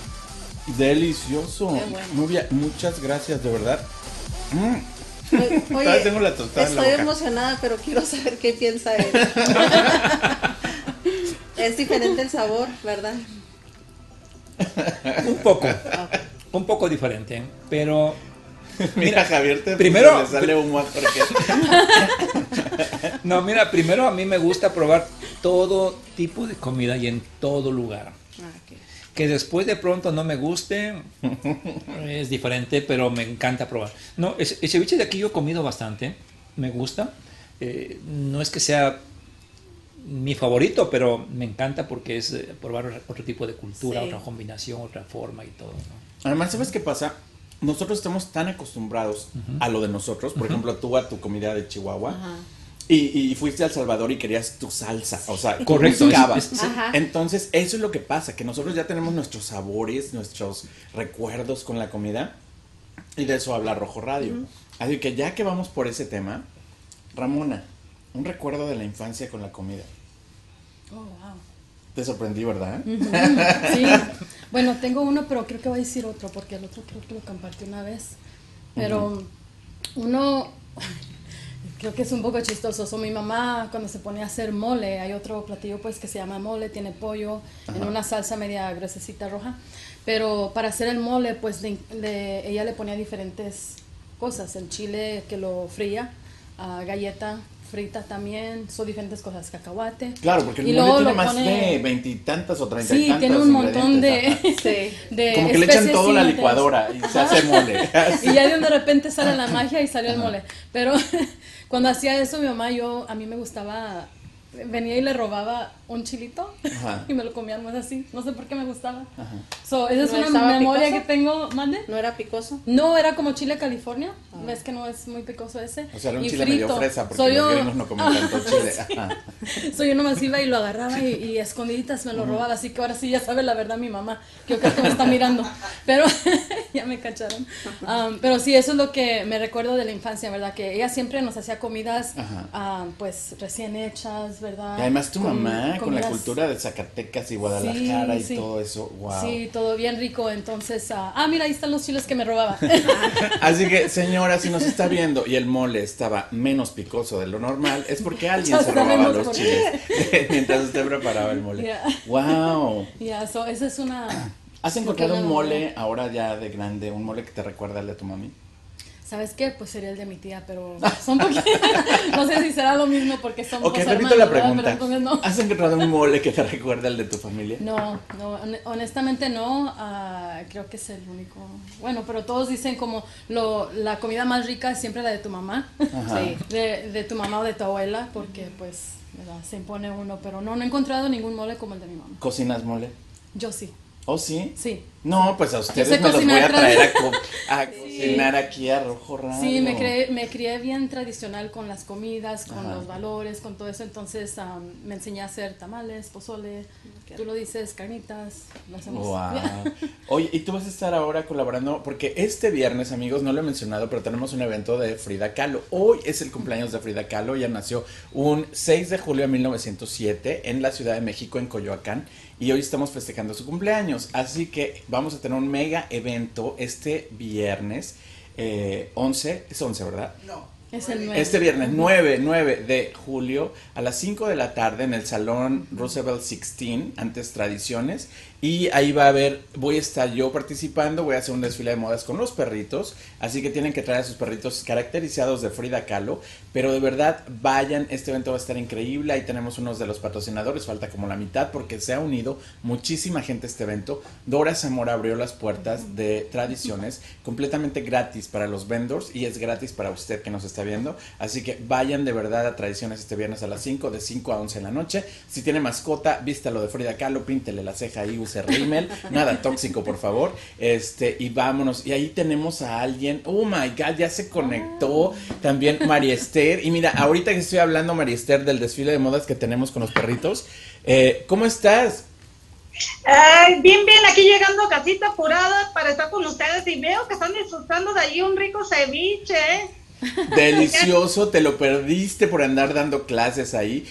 delicioso. Bueno. Nubia, muchas gracias, de verdad. Mm, Oye, tengo la tostada en la estoy boca. emocionada, pero quiero saber qué piensa él. es diferente el sabor, ¿verdad? Un poco, un poco diferente, pero Mira, Javier, te primero- le sale humo a Jorge. no, mira, primero a mí me gusta probar todo tipo de comida y en todo lugar. Ah. Que después de pronto no me guste, es diferente, pero me encanta probar. No, el, el ceviche de aquí yo he comido bastante, me gusta. Eh, no es que sea mi favorito, pero me encanta porque es eh, probar otro tipo de cultura, Sí. otra combinación, otra forma y todo. ¿no? Además, ¿sabes qué pasa? Nosotros estamos tan acostumbrados a lo de nosotros. Por ejemplo, tú a tu comida de Chihuahua. Ajá. Y, y fuiste a El Salvador y querías tu salsa, o sea, Correcto. Entonces, eso es lo que pasa, que nosotros ya tenemos nuestros sabores, nuestros recuerdos con la comida, y de eso habla Rojo Radio. Así que ya que vamos por ese tema, Ramona, un recuerdo de la infancia con la comida. Oh, wow. Te sorprendí, ¿verdad? Sí. Bueno, tengo uno, pero creo que voy a decir otro, porque el otro creo que lo compartí una vez. Pero uno, creo que es un poco chistoso. So, mi mamá, cuando se pone a hacer mole, hay otro platillo pues que se llama mole, tiene pollo en una salsa media gruesecita roja. Pero para hacer el mole, pues le- le- ella le ponía diferentes cosas. El chile que lo fría, ah, galleta frita también, son diferentes cosas, cacahuate. Claro, porque el Y luego tiene más pone- de veintitantas o treinta y Sí, tantos tiene un montón de. Sí. Como que le echan todo la licuadora y se hace mole. Y ya de de repente sale la magia y salió el mole. Pero cuando hacía eso mi mamá, yo a mí me gustaba venía y le robaba un chilito Ajá. y me lo comía más así. No sé por qué me gustaba. So, esa es ¿No una memoria picoso? que tengo, mande. ¿No era picoso? No, era como chile California. Ves que no es muy picoso ese. O sea, era un Y chile medio frito. fresa porque Soy los yo- no comen tanto chile. Ajá. So, yo nomás iba y lo agarraba y, escondiditas me lo robaba, así que ahora sí ya sabe la verdad mi mamá, que yo creo que me está mirando, pero ya me cacharon. Um, pero sí, eso es lo que me recuerdo de la infancia, ¿verdad? Que ella siempre nos hacía comidas, Ajá. um, pues, recién hechas, ¿verdad? Y además tu Con- mamá, con la comidas- cultura de Zacatecas y Guadalajara Sí, y sí. todo eso, wow. Sí, todo bien rico, entonces, ah, ah, mira, ahí están los chiles que me robaba. Así que, señora, si nos está viendo y el mole estaba menos picoso de lo normal, es porque alguien Ya se robaba los por chiles mientras usted preparaba el mole. Yeah. Wow. Ya, so, esa es una... ¿Has encontrado un mole ahora ya de grande, un mole que te recuerda al de tu mami? ¿Sabes qué? Pues sería el de mi tía, pero son poquitos. no sé si será lo mismo porque son Ok, repito hermanos, la pregunta. No. ¿Has encontrado un mole que te recuerda al de tu familia? No, no, hon- honestamente no, ah, creo que es el único. Bueno, pero todos dicen como lo, la comida más rica es siempre la de tu mamá. Sí, de, de tu mamá o de tu abuela, porque pues ¿verdad? se impone uno, pero no, no he encontrado ningún mole como el de mi mamá. ¿Cocinas mole? Yo sí, ¿Oh, sí? sí. No, pues a ustedes me los voy a traer a, co- a cocinar aquí a Rojo Radio. Sí, me, creé, me crié bien tradicional con las comidas, con Ajá. los valores, con todo eso. Entonces am, me enseñé a hacer tamales, pozole, tú lo dices, carnitas, lo hacemos. Wow. Oye, y tú vas a estar ahora colaborando, porque este viernes, amigos, no lo he mencionado, pero tenemos un evento de Frida Kahlo. Hoy es el cumpleaños de Frida Kahlo. Ella nació un 6 de julio de 1907 en la Ciudad de México, en Coyoacán, y hoy estamos festejando su cumpleaños. Así que vamos a tener un mega evento este viernes, eh, 11, es 11, ¿verdad? Es el nuevo. Este viernes 9, 9 de julio a las 5 de la tarde en el Salón Roosevelt 16, antes Tradiciones. Y ahí va a haber, voy a estar yo participando, voy a hacer un desfile de modas con los perritos. Así que tienen que traer a sus perritos caracterizados de Frida Kahlo. Pero de verdad, vayan, este evento va a estar increíble. Ahí tenemos unos de los patrocinadores, falta como la mitad porque se ha unido muchísima gente a este evento. Dora Zamora abrió las puertas de Tradiciones completamente gratis para los vendors y es gratis para usted que nos está viendo. Así que vayan de verdad a Tradiciones este viernes a las 5, de 5 a 11 de la noche. Si tiene mascota, vístalo de Frida Kahlo, píntele la ceja ahí, use rímel, nada tóxico, por favor. Este, y vámonos. Y ahí tenemos a alguien. Oh my god, ya se conectó también María Esther. Y mira, ahorita que estoy hablando, María Esther, del desfile de modas que tenemos con los perritos, eh, ¿cómo estás? Ay, bien, bien, aquí llegando a casita apurada para estar con ustedes y veo que están disfrutando de allí un rico ceviche. ¿eh? Delicioso, te lo perdiste por andar dando clases ahí.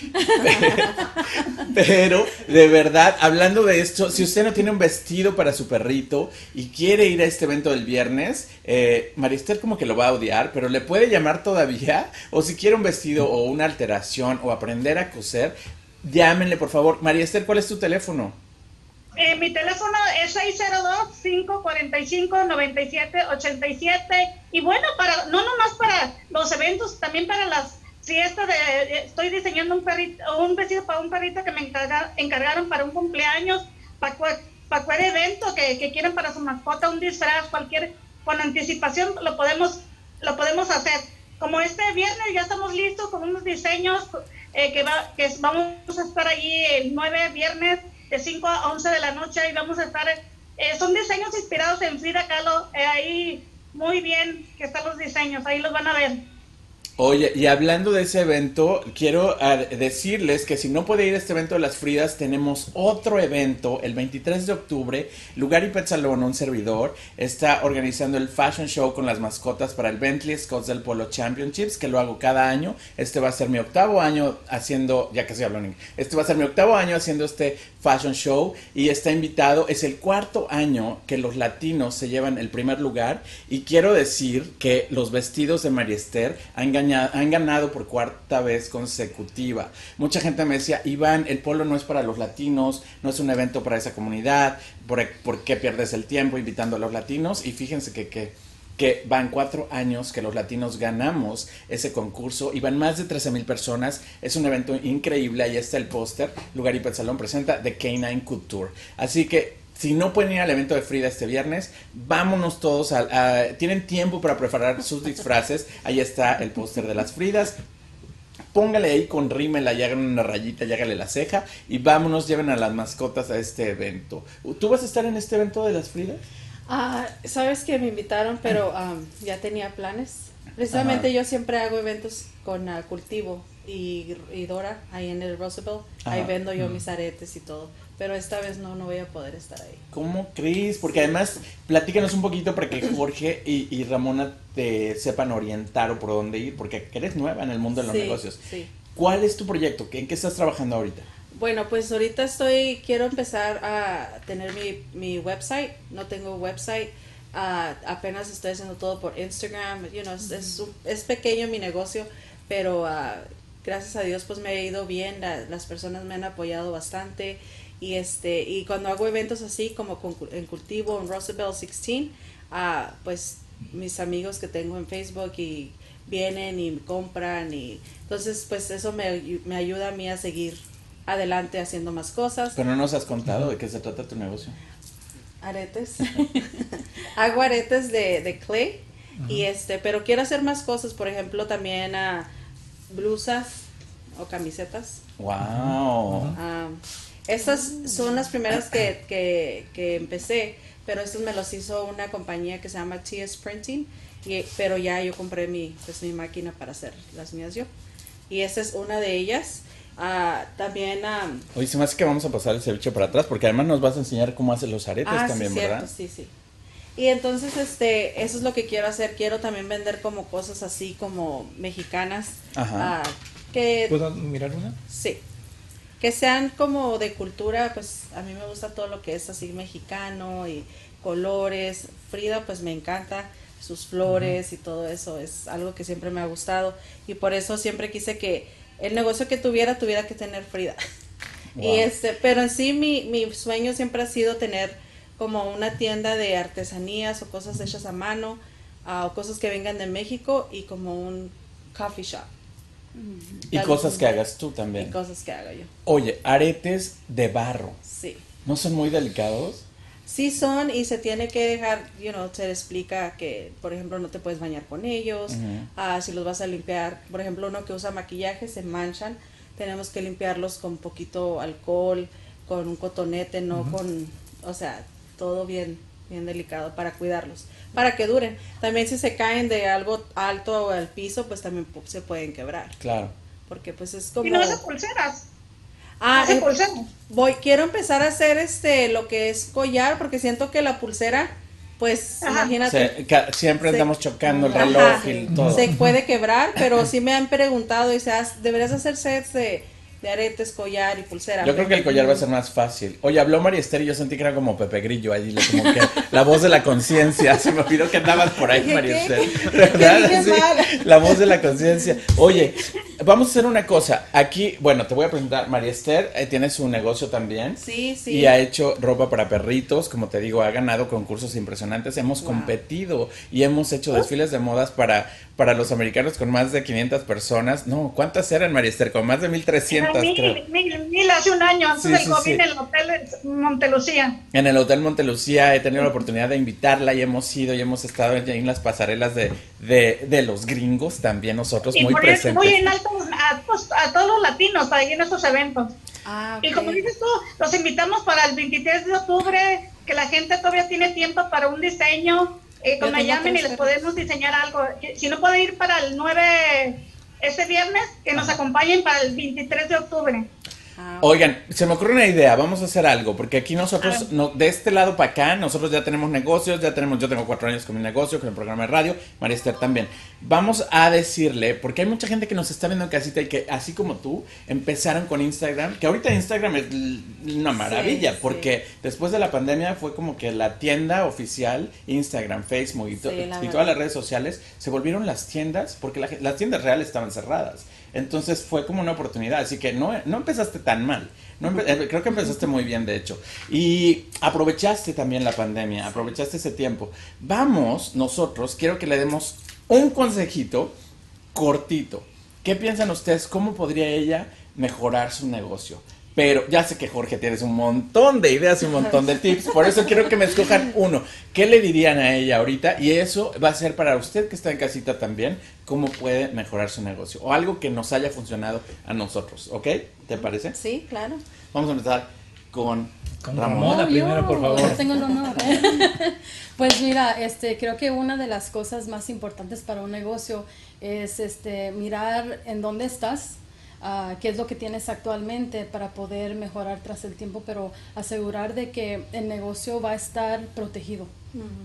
Pero, de verdad, hablando de esto, si usted no tiene un vestido para su perrito y quiere ir a este evento del viernes, eh, Maristel como que lo va a odiar, pero le puede llamar todavía. O si quiere un vestido o una alteración o aprender a coser, llámenle por favor. María ¿cuál es tu teléfono? Eh, mi teléfono es 602-545-9787 y bueno, para no nomás para los eventos, también para las fiestas. De, estoy diseñando un perrito, un vestido para un perrito que me encarga- encargaron para un cumpleaños, para, para cualquier evento que, que quieran para su mascota, un disfraz, cualquier, con anticipación lo podemos, lo podemos hacer. Como este viernes ya estamos listos con unos diseños eh, que, va, que vamos a estar allí el 9 viernes de 5 a 11 de la noche y vamos a estar, eh, son diseños inspirados en Frida Kahlo, eh, ahí muy bien que están los diseños, ahí los van a ver. Oye, y hablando de ese evento, quiero decirles que si no puede ir a este evento de las Fridas, tenemos otro evento el 23 de octubre. Lugar y Pet Salón, un servidor, está organizando el Fashion Show con las mascotas para el Bentley Scotts del Polo Championships, que lo hago cada año. Este va a ser mi octavo año haciendo, ya que estoy hablando, este va a ser mi octavo año haciendo este Fashion Show y está invitado, es el cuarto año que los latinos se llevan el primer lugar y quiero decir que los vestidos de María Esther han ganado han ganado por cuarta vez consecutiva. Mucha gente me decía, Iván, el polo no es para los latinos, no es un evento para esa comunidad, ¿por, qué pierdes el tiempo invitando a los latinos? Y fíjense que, van cuatro años que los latinos ganamos ese concurso y van más de 13 mil personas. Es un evento increíble. Ahí está el póster. Lugar y Salón presenta The Canine Couture. Así que si no pueden ir al evento de Frida este viernes, vámonos todos a, tienen tiempo para preparar sus disfraces. Ahí está el póster de las Fridas. Póngale ahí con rímela y hagan una rayita y hágale la ceja. Y vámonos, lleven a las mascotas a este evento. ¿Tú vas a estar en este evento de las Fridas? Ah, sabes que me invitaron, pero ya tenía planes. Precisamente yo siempre hago eventos con uh, Cultivo y, Dora ahí en el Roosevelt. Ahí vendo yo mis aretes y todo pero esta vez no, no voy a poder estar ahí. ¿Cómo crees? Porque además, platícanos un poquito para que Jorge y, Ramona te sepan orientar o por dónde ir, porque eres nueva en el mundo de los negocios. Sí. ¿Cuál es tu proyecto? ¿En qué estás trabajando ahorita? Bueno, pues ahorita estoy, quiero empezar a tener mi, mi website, no tengo website, uh, apenas estoy haciendo todo por Instagram, you know, es, es, pequeño mi negocio, pero uh, gracias a Dios pues me ha ido bien, las personas me han apoyado bastante y este y cuando hago eventos así como en cultivo en Roosevelt 16 ah, pues mis amigos que tengo en Facebook y vienen y compran y entonces pues eso me, me ayuda a mí a seguir adelante haciendo más cosas. Pero no nos has contado de qué se trata tu negocio. Aretes. Hago aretes de, de clay y este pero quiero hacer más cosas por ejemplo también a blusas o camisetas. Wow estas son las primeras que, que, empecé, pero estos me los hizo una compañía que se llama TS Printing, y, pero ya yo compré mi, pues, mi máquina para hacer las mías yo. Y esta es una de ellas. Uh, también... Um, Oye, se me hace que vamos a pasar el ceviche para atrás, porque además nos vas a enseñar cómo hacen los aretes ah, también, sí, ¿verdad? sí, sí. Y entonces, este, eso es lo que quiero hacer. Quiero también vender como cosas así como mexicanas. Ajá. Uh, que, ¿Puedo mirar una? Sí que sean como de cultura, pues a mí me gusta todo lo que es así mexicano y colores. Frida pues me encanta sus flores y todo eso, es algo que siempre me ha gustado y por eso siempre quise que el negocio que tuviera tuviera que tener Frida. Y este, pero en sí mi, mi sueño siempre ha sido tener como una tienda de artesanías o cosas hechas a mano ah, o cosas que vengan de México y como un coffee shop. Y cosas que hagas tú también. Y cosas que haga yo. Oye, aretes de barro. Sí. ¿No son muy delicados? Sí son y se tiene que dejar, you know, se explica que, por ejemplo, no te puedes bañar con ellos, ah, si los vas a limpiar, por ejemplo, uno que usa maquillaje se manchan, tenemos que limpiarlos con poquito alcohol, con un cotonete, no con, o sea, todo bien, bien delicado para cuidarlos para que duren. También si se caen de algo alto al piso, pues también se pueden quebrar. Claro. Porque pues es como... Y no esas pulseras. Ah, eh, voy, quiero empezar a hacer este, lo que es collar, porque siento que la pulsera, pues, imagínate. siempre andamos chocando el reloj y todo. Se puede quebrar, pero sí me han preguntado, y se deberías hacer sets de de aretes, collar y pulsera. Yo creo que el collar va a ser más fácil. Oye, habló María Esther y yo sentí que era como Pepe Grillo allí, como que la voz de la conciencia. Se me olvidó que andabas por ahí, María Esther. la voz de la conciencia. Oye, vamos a hacer una cosa. Aquí, bueno, te voy a presentar. María Esther eh, tiene su negocio también. Sí, sí. Y ha hecho ropa para perritos. Como te digo, ha ganado concursos impresionantes. Hemos competido y hemos hecho desfiles de modas para para los americanos con más de 500 personas. No, ¿cuántas eran, María Esther? Con más de 1300. Mil, mil, mil, hace un año, antes del COVID, en el Hotel Montelucía. En el Hotel Montelucía he tenido la oportunidad de invitarla y hemos ido y hemos estado en las pasarelas de, de, de los gringos también nosotros, muy presentes. Muy en alto pues, a, todos los latinos ahí en estos eventos. Ah, Y como dices tú, los invitamos para el 23 de octubre, que la gente todavía tiene tiempo para un diseño eh, que me llamen y les podemos diseñar algo. Si no puede ir para el 9 ese viernes, que nos acompañen para el 23 de octubre. Ah, Oigan, se me ocurre una idea, vamos a hacer algo, porque aquí nosotros, no, de este lado para acá, nosotros ya tenemos negocios, ya tenemos, yo tengo cuatro años con mi negocio, con el programa de radio, María Esther también. Vamos a decirle, porque hay mucha gente que nos está viendo en casita y que, así como tú, empezaron con Instagram, que ahorita Instagram es una maravilla, porque después de la pandemia fue como que la tienda oficial, Instagram, Facebook y, y todas las redes sociales, se volvieron las tiendas, porque las tiendas reales estaban cerradas. Entonces fue como una oportunidad, así que no, no empezaste tan mal. Eh, creo que empezaste muy bien, de hecho. Y aprovechaste también la pandemia, aprovechaste ese tiempo. Vamos, nosotros, quiero que le demos un consejito cortito. ¿Qué piensan ustedes? ¿Cómo podría ella mejorar su negocio? Pero ya sé que Jorge tienes un montón de ideas y un montón de tips, por eso quiero que me escojan uno. ¿Qué le dirían a ella ahorita? Y eso va a ser para usted que está en casita también, cómo puede mejorar su negocio o algo que nos haya funcionado a nosotros, ¿ok? ¿Te parece? Sí, claro. Vamos a empezar con, Ramona primero, por favor. tengo el honor. pues mira, este, creo que una de las cosas más importantes para un negocio es este, mirar en dónde estás qué es lo que tienes actualmente para poder mejorar tras el tiempo, pero asegurar de que el negocio va a estar protegido,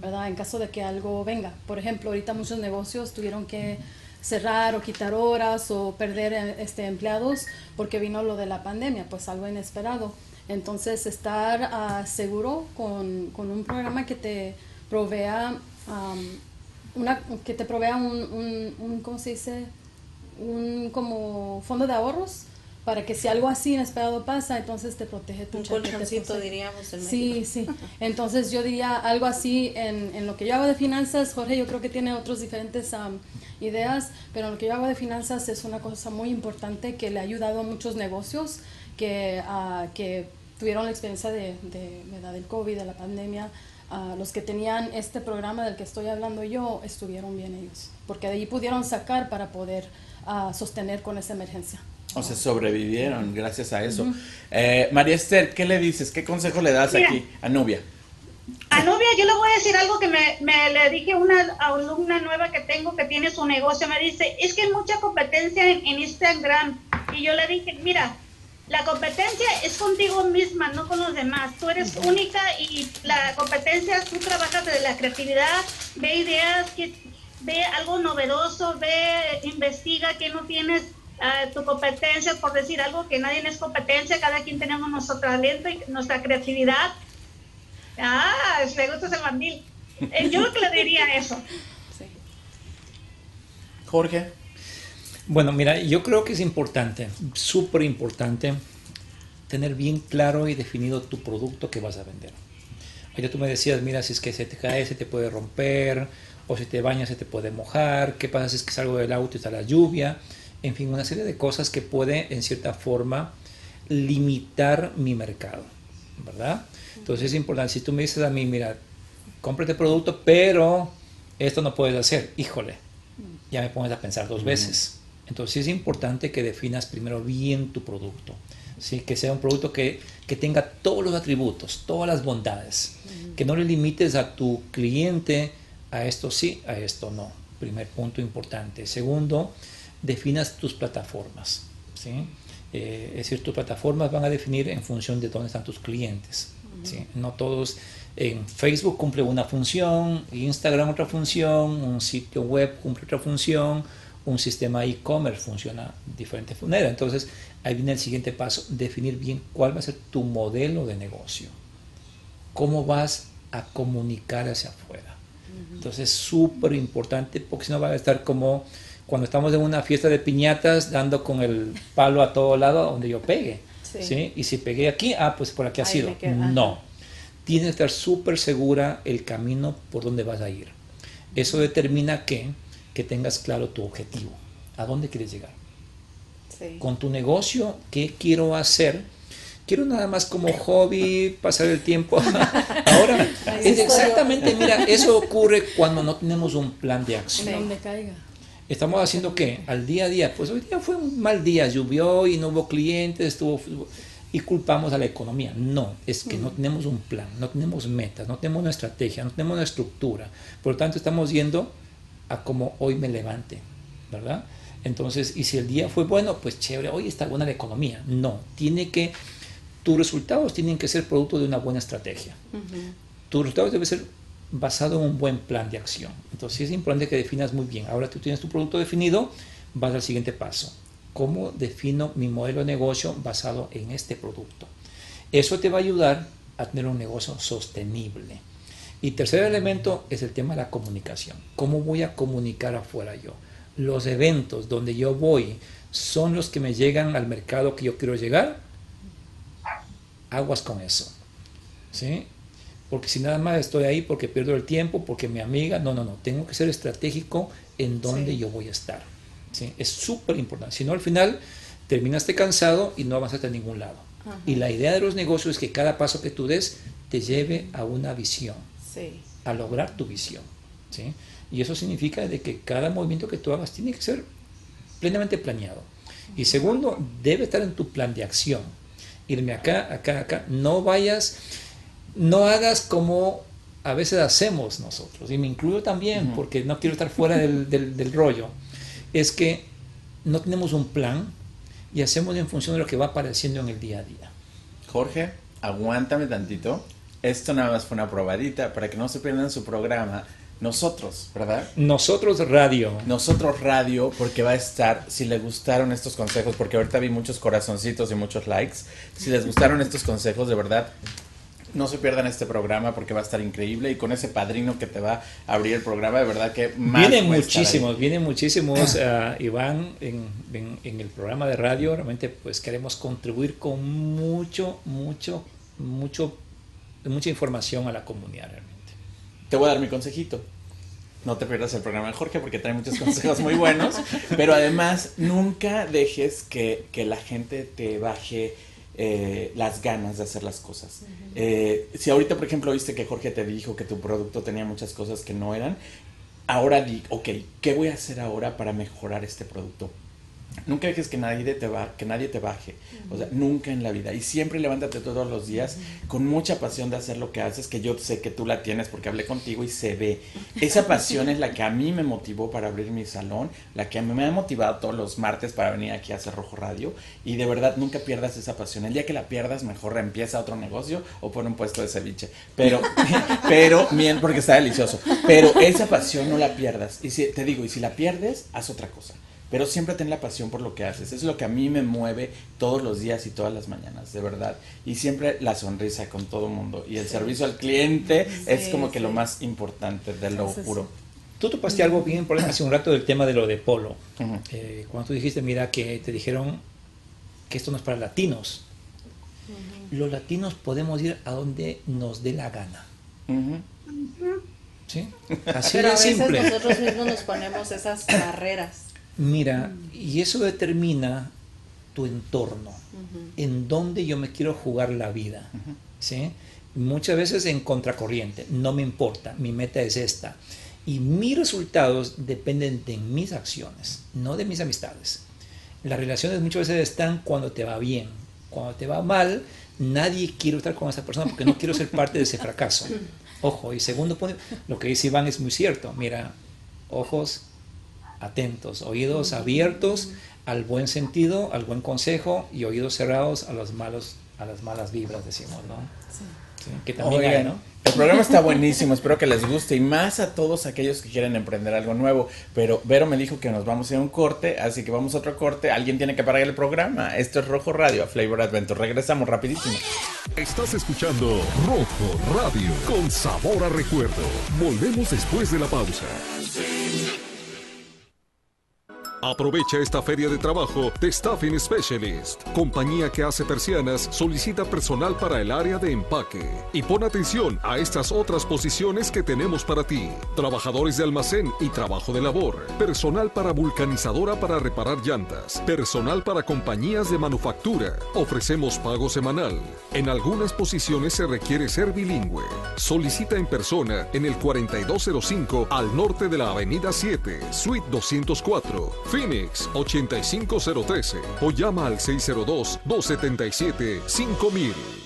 ¿verdad? En caso de que algo venga. Por ejemplo, ahorita muchos negocios tuvieron que cerrar o quitar horas o perder eh, este, empleados porque vino lo de la pandemia, pues algo inesperado. Entonces, estar uh, seguro con, con, un programa que te provea, una, que te provea un, un, un, ¿cómo se dice? Un como fondo de ahorros para que si algo así inesperado pasa, entonces te protege tu Un colchoncito, diríamos en Sí, sí. Entonces yo diría algo así en, en, lo que yo hago de finanzas. Jorge yo creo que tiene otras diferentes ideas, pero en lo que yo hago de finanzas es una cosa muy importante que le ha ayudado a muchos negocios que, uh, que tuvieron la experiencia de, de, de, del COVID, de la pandemia. Uh, los que tenían este programa del que estoy hablando yo estuvieron bien ellos, porque de ahí pudieron sacar para poder a sostener con esa emergencia. O sea, sobrevivieron gracias a eso. eh, María Esther, ¿qué le dices? ¿Qué consejo le das aquí a Nubia? A Nubia, yo le voy a decir algo que me, me, le dije a una alumna nueva que tengo que tiene su negocio. Me dice, es que hay mucha competencia en, en Instagram. Y yo le dije, mira, la competencia es contigo misma, no con los demás. Tú eres única y la competencia, tú trabajas de la creatividad, ve ideas que ve algo novedoso, ve, investiga que no tienes uh, tu competencia, por decir algo, que nadie es competencia, cada quien tenemos nuestro talento y nuestra creatividad. Ah, me gusta ese mandil. Eh, yo lo que le diría eso. Jorge. Bueno, mira, yo creo que es importante, súper importante, tener bien claro y definido tu producto que vas a vender. Ayer tú me decías, mira, si es que se te cae, se te puede romper, o si te bañas se te puede mojar, qué pasa si es que salgo del auto y está la lluvia, en fin, una serie de cosas que puede en cierta forma limitar mi mercado, ¿verdad? Entonces es importante, si tú me dices a mí, mira, cómprate producto, pero esto no puedes hacer, híjole, ya me pones a pensar dos veces. Entonces es importante que definas primero bien tu producto, ¿sí? que sea un producto que, que tenga todos los atributos, todas las bondades, que no le limites a tu cliente, a esto sí, a esto no. Primer punto importante. Segundo, definas tus plataformas. ¿sí? Eh, es decir, tus plataformas van a definir en función de dónde están tus clientes. ¿sí? No todos en Facebook cumple una función, Instagram otra función, un sitio web cumple otra función, un sistema e-commerce funciona de diferente manera. Entonces, ahí viene el siguiente paso, definir bien cuál va a ser tu modelo de negocio. ¿Cómo vas a comunicar hacia afuera? Entonces es súper importante porque si no va a estar como cuando estamos en una fiesta de piñatas dando con el palo a todo lado donde yo pegue. Sí. Y si pegué aquí, ah, pues por aquí ha sido. no. Tienes que estar súper segura el camino por donde vas a ir. Eso determina que, que tengas claro tu objetivo. ¿A dónde quieres llegar? Con tu negocio, ¿qué quiero hacer? Quiero nada más como hobby pasar el tiempo. Ahora, es exactamente, mira, eso ocurre cuando no tenemos un plan de acción. Estamos haciendo qué? Al día a día. Pues hoy día fue un mal día, llovió y no hubo clientes, estuvo... y culpamos a la economía. No, es que no tenemos un plan, no tenemos metas, no tenemos una estrategia, no tenemos una estructura. Por lo tanto, estamos yendo a como hoy me levante, ¿verdad? Entonces, y si el día fue bueno, pues chévere, hoy está buena la economía. No, tiene que, tus resultados tienen que ser producto de una buena estrategia. Tus resultados deben ser basado en un buen plan de acción. Entonces es importante que definas muy bien. Ahora tú tienes tu producto definido, vas al siguiente paso. ¿Cómo defino mi modelo de negocio basado en este producto? Eso te va a ayudar a tener un negocio sostenible. Y tercer elemento es el tema de la comunicación. ¿Cómo voy a comunicar afuera yo? Los eventos donde yo voy son los que me llegan al mercado que yo quiero llegar. Aguas con eso. ¿Sí? porque si nada más estoy ahí porque pierdo el tiempo, porque mi amiga, no, no, no, tengo que ser estratégico en dónde yo voy a estar. ¿sí? Es súper importante, si no al final terminaste cansado y no avanzaste a ningún lado. Y la idea de los negocios es que cada paso que tú des te lleve a una visión, Sí. a lograr tu visión. ¿sí? Y eso significa de que cada movimiento que tú hagas tiene que ser plenamente planeado. Y segundo, debe estar en tu plan de acción. Irme acá, acá, acá. No vayas no hagas como a veces hacemos nosotros, y me incluyo también, porque no quiero estar fuera del, del, del, rollo, es que no tenemos un plan y hacemos en función de lo que va apareciendo en el día a día. Jorge, aguántame tantito. Esto nada más fue una probadita para que no se pierdan su programa. Nosotros, ¿verdad? Nosotros Radio. Nosotros Radio, porque va a estar, si les gustaron estos consejos, porque ahorita vi muchos corazoncitos y muchos likes, si les gustaron estos consejos, de verdad, no se pierdan este programa porque va a estar increíble y con ese padrino que te va a abrir el programa, de verdad que más Vienen muchísimos, vienen muchísimos, uh, Iván, en, en, en, el programa de radio. Realmente, pues queremos contribuir con mucho, mucho, mucho, mucha información a la comunidad realmente. Te voy a dar mi consejito. No te pierdas el programa de Jorge porque trae muchos consejos muy buenos, pero además nunca dejes que, que la gente te baje eh, las ganas de hacer las cosas. Eh, si ahorita, por ejemplo, viste que Jorge te dijo que tu producto tenía muchas cosas que no eran, ahora di, ok, ¿qué voy a hacer ahora para mejorar este producto? Nunca dejes que nadie te, va, que nadie te baje, uh -huh. o sea, nunca en la vida. Y siempre levántate todos los días uh -huh. con mucha pasión de hacer lo que haces, que yo sé que tú la tienes porque hablé contigo y se ve. Esa pasión es la que a mí me motivó para abrir mi salón, la que a mí me ha motivado todos los martes para venir aquí a hacer Rojo Radio. Y de verdad, nunca pierdas esa pasión. El día que la pierdas, mejor reempieza otro negocio o pon un puesto de ceviche. Pero, pero, bien, porque está delicioso. Pero esa pasión no la pierdas. Y si, te digo, y si la pierdes, haz otra cosa pero siempre ten la pasión por lo que haces. Es lo que a mí me mueve todos los días y todas las mañanas, de verdad. Y siempre la sonrisa con todo el mundo. Y el servicio al cliente sí, es como que lo más importante, de lo sí, juro. Tú topaste algo bien importante hace un rato del tema de lo de polo. Uh -huh. eh, cuando tú dijiste, mira, que te dijeron que esto no es para latinos. Uh -huh. Los latinos podemos ir a donde nos dé la gana. Uh -huh. ¿Sí? Así Pero de a veces simple. nosotros mismos nos ponemos esas barreras. Mira, y eso determina tu entorno, uh -huh. en dónde yo me quiero jugar la vida. Uh -huh. ¿sí? Muchas veces en contracorriente, no me importa, mi meta es esta. Y mis resultados dependen de mis acciones, no de mis amistades. Las relaciones muchas veces están cuando te va bien. Cuando te va mal, nadie quiere estar con esa persona porque no quiero ser parte de ese fracaso. Ojo, y segundo punto, lo que dice Iván es muy cierto. Mira, ojos atentos, oídos abiertos al buen sentido, al buen consejo y oídos cerrados a los malos, a las malas vibras, decimos, ¿no? Sí. sí que también Oigan, hay, ¿no? El programa está buenísimo, espero que les guste y más a todos aquellos que quieren emprender algo nuevo. Pero Vero me dijo que nos vamos a ir a un corte, así que vamos a otro corte. Alguien tiene que parar el programa. Esto es Rojo Radio, a Flavor Adventure. Regresamos rapidísimo. Estás escuchando Rojo Radio con sabor a recuerdo. Volvemos después de la pausa. Aprovecha esta feria de trabajo de Staffing Specialist, compañía que hace persianas, solicita personal para el área de empaque. Y pon atención a estas otras posiciones que tenemos para ti. Trabajadores de almacén y trabajo de labor, personal para vulcanizadora para reparar llantas, personal para compañías de manufactura. Ofrecemos pago semanal. En algunas posiciones se requiere ser bilingüe. Solicita en persona en el 4205 al norte de la Avenida 7, Suite 204 Phoenix 85013 o llama al 602-277-5000.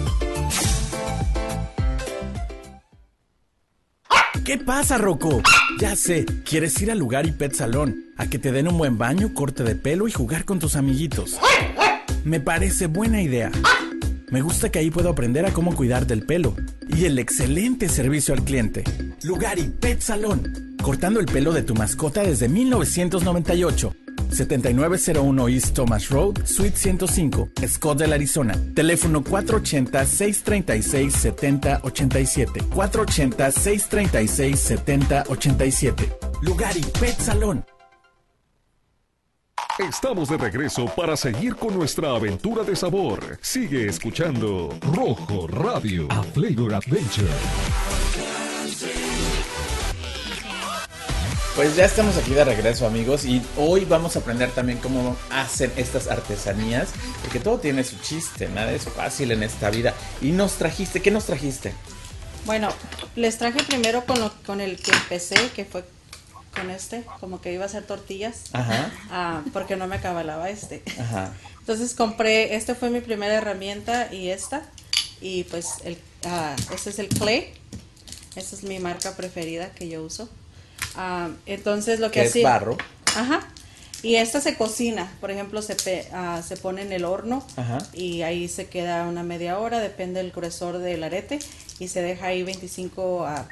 ¿Qué pasa, Rocco? Ya sé, quieres ir al lugar y pet salón, a que te den un buen baño, corte de pelo y jugar con tus amiguitos. Me parece buena idea. Me gusta que ahí puedo aprender a cómo cuidar del pelo y el excelente servicio al cliente. Lugar y Pet Salón, cortando el pelo de tu mascota desde 1998. 7901 East Thomas Road, Suite 105, Scottsdale, Arizona. Teléfono 480-636-7087. 480-636-7087. Lugar y Pet Salón. Estamos de regreso para seguir con nuestra aventura de sabor. Sigue escuchando Rojo Radio, a Flavor Adventure. Pues ya estamos aquí de regreso amigos y hoy vamos a aprender también cómo hacen estas artesanías, porque todo tiene su chiste, nada es fácil en esta vida. Y nos trajiste, ¿qué nos trajiste? Bueno, les traje primero con, lo, con el que empecé, que fue con este, como que iba a hacer tortillas, Ajá, ah, porque no me acabalaba este. ajá. Entonces compré, esta fue mi primera herramienta y esta, y pues el, ah, este es el clay, esta es mi marca preferida que yo uso. Ah, entonces lo que Que es barro. Ajá. Y esta se cocina, por ejemplo, se, pe- ah, se pone en el horno Ajá. y ahí se queda una media hora, depende del gruesor del arete, y se deja ahí 25 a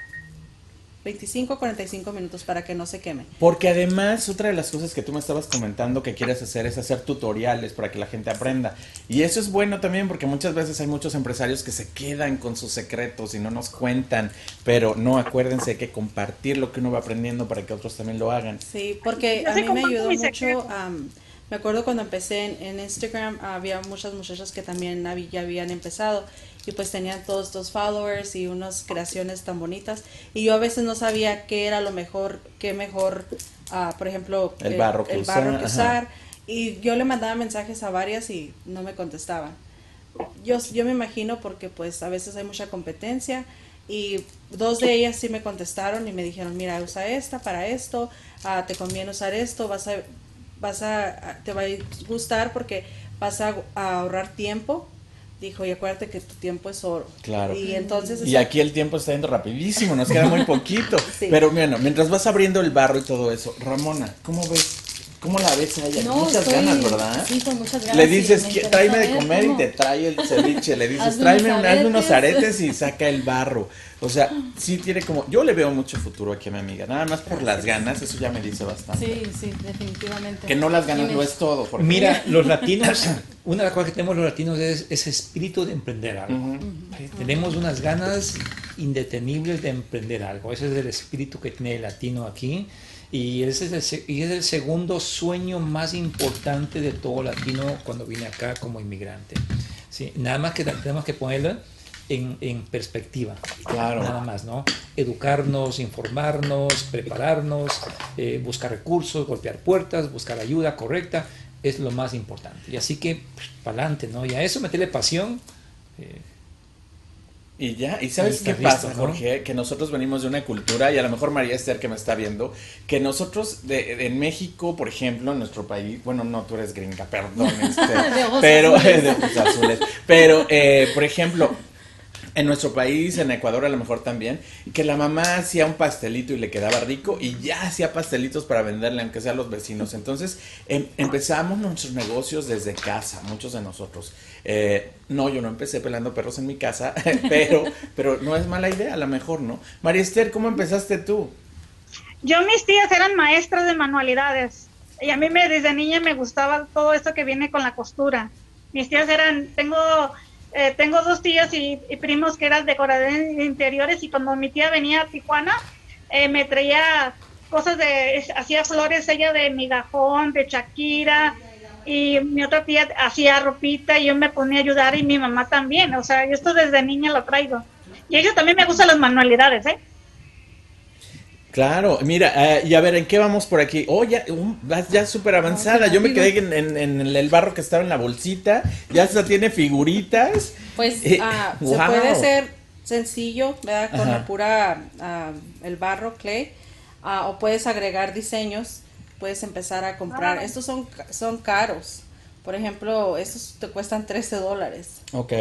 25 45 minutos para que no se queme. Porque además otra de las cosas que tú me estabas comentando que quieres hacer es hacer tutoriales para que la gente aprenda. Y eso es bueno también porque muchas veces hay muchos empresarios que se quedan con sus secretos y no nos cuentan. Pero no, acuérdense hay que compartir lo que uno va aprendiendo para que otros también lo hagan. Sí, porque a mí me ayudó mucho. am, me acuerdo cuando empecé en, en Instagram, había muchas muchachas que también habí- ya habían empezado y pues tenían todos estos followers y unas creaciones tan bonitas. Y yo a veces no sabía qué era lo mejor, qué mejor, ah, por ejemplo, El eh, barro que el usar, barro que usar. Y yo le mandaba mensajes a varias y no me contestaban. Yo, yo me imagino porque pues a veces hay mucha competencia y dos de ellas sí me contestaron y me dijeron, mira, usa esta para esto, ah, te conviene usar esto, vas a, vas a, te va a gustar porque vas a, a ahorrar tiempo. Dijo, y acuérdate que tu tiempo es oro. Claro. Y entonces... Y aquí el tiempo está yendo rapidísimo, nos queda muy poquito. Sí. Pero bueno, mientras vas abriendo el barro y todo eso, Ramona, ¿cómo ves? ¿Cómo la ves a ella? No, muchas estoy- ganas, ¿verdad? sí, con muchas ganas, Le sí, dices, interesa tráeme de comer y te trae el ceviche. Le dices, tráeme unos un- hazme unos aretes. aretes y saca el barro. O sea, sí tiene como. Yo le veo mucho futuro aquí a mi amiga. Nada más por las ganas, eso ya me dice bastante. Sí, sí, definitivamente. Que no las ganas lo es todo. porque- Mira, los latinos, una de las cosas que tenemos los latinos es ese espíritu de emprender algo. ¿sí? Tenemos unas ganas indetenibles de emprender algo. Ese es el espíritu que tiene el latino aquí. Y ese es el, y es el segundo sueño más importante de todo latino cuando viene acá como inmigrante. ¿sí? Nada más que tenemos que ponerlo en, en perspectiva. Claro. Nada más, ¿no? Educarnos, informarnos, prepararnos, eh, buscar recursos, golpear puertas, buscar ayuda correcta, es lo más importante. Y así que, para adelante, ¿no? Y a eso meterle pasión. eh, Y ya, ¿y sabes qué pasa, ¿no? Jorge? Que nosotros venimos de una cultura, y a lo mejor María Esther que me está viendo, que nosotros de, de- en México, por ejemplo, en nuestro país, bueno, no, tú eres gringa, perdón, este, pero de azules. Pero, eh, por ejemplo, en nuestro país, en Ecuador a lo mejor también, que la mamá hacía un pastelito y le quedaba rico y ya hacía pastelitos para venderle, aunque sea a los vecinos. Entonces em- empezamos nuestros negocios desde casa, muchos de nosotros. Eh, no, yo no empecé pelando perros en mi casa, pero, pero no es mala idea, a lo mejor, ¿no? María Esther, ¿cómo empezaste tú? Yo, mis tías eran maestras de manualidades. Y a mí me, desde niña me gustaba todo esto que viene con la costura. Mis tías eran, tengo, eh, tengo dos tías y, primos que eran decoradores de interiores y cuando mi tía venía a Tijuana, eh, me traía cosas de, hacía flores ella de migajón, de Shakira. y mi otra tía hacía ropita y yo me ponía a ayudar y mi mamá también. O sea, yo esto desde niña lo traigo. Y a ellos también me gustan las manualidades, ¿eh? Claro, mira, eh, y a ver, ¿en qué vamos por aquí? Oh, ya, um, vas ya súper avanzada. Yo me quedé en, en- en el barro que estaba en la bolsita. Ya hasta tiene figuritas. Pues Eh, ah, se puede hacer sencillo, ¿verdad? Con Ajá. la pura, ah, el barro, clay, ah, o puedes agregar diseños, puedes empezar a comprar. Ah. Estos son, son caros. Por ejemplo, estos te cuestan 13 dólares. Ok.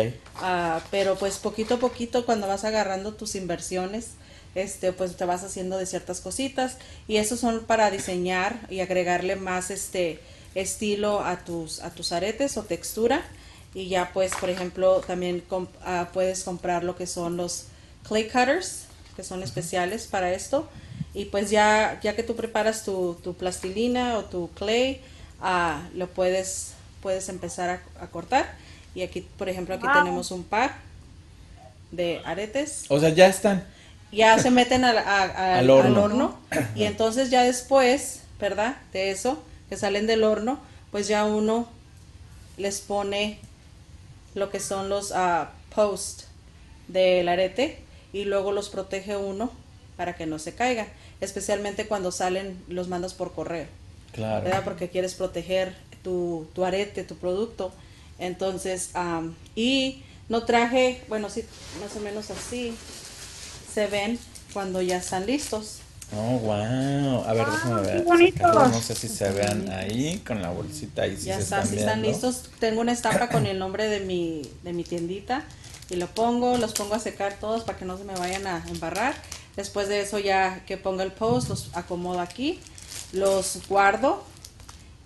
Ah, pero pues poquito a poquito cuando vas agarrando tus inversiones, este, pues te vas haciendo de ciertas cositas y esos son para diseñar y agregarle más este estilo a tus a tus aretes o textura. Y ya pues por ejemplo también ah, puedes comprar lo que son los clay cutters que son especiales para esto. Y pues ya ya que tú preparas tu, tu plastilina o tu clay ah, lo puedes puedes empezar a, a cortar. Y aquí por ejemplo aquí Wow. tenemos un par de aretes. O sea, ya están. Ya se meten al, a- a- Al horno. al horno, y entonces ya después, ¿verdad? De eso, que salen del horno, pues ya uno les pone lo que son los ah, post del arete y luego los protege uno para que no se caigan, especialmente cuando salen los mandas por correo. Claro. ¿verdad? Porque quieres proteger tu, tu arete, tu producto. Entonces, am, y no traje, bueno, sí, más o menos así se ven cuando ya están listos. Oh, wow. A ver, déjame ver. qué bonito. sacarlo. No sé si se vean ahí con la bolsita. Ahí sí ya se está, están si están viendo. listos. Tengo una estampa con el nombre de mi, de mi tiendita y lo pongo, los pongo a secar todos para que no se me vayan a embarrar. Después de eso ya que ponga el post, los acomodo aquí, los guardo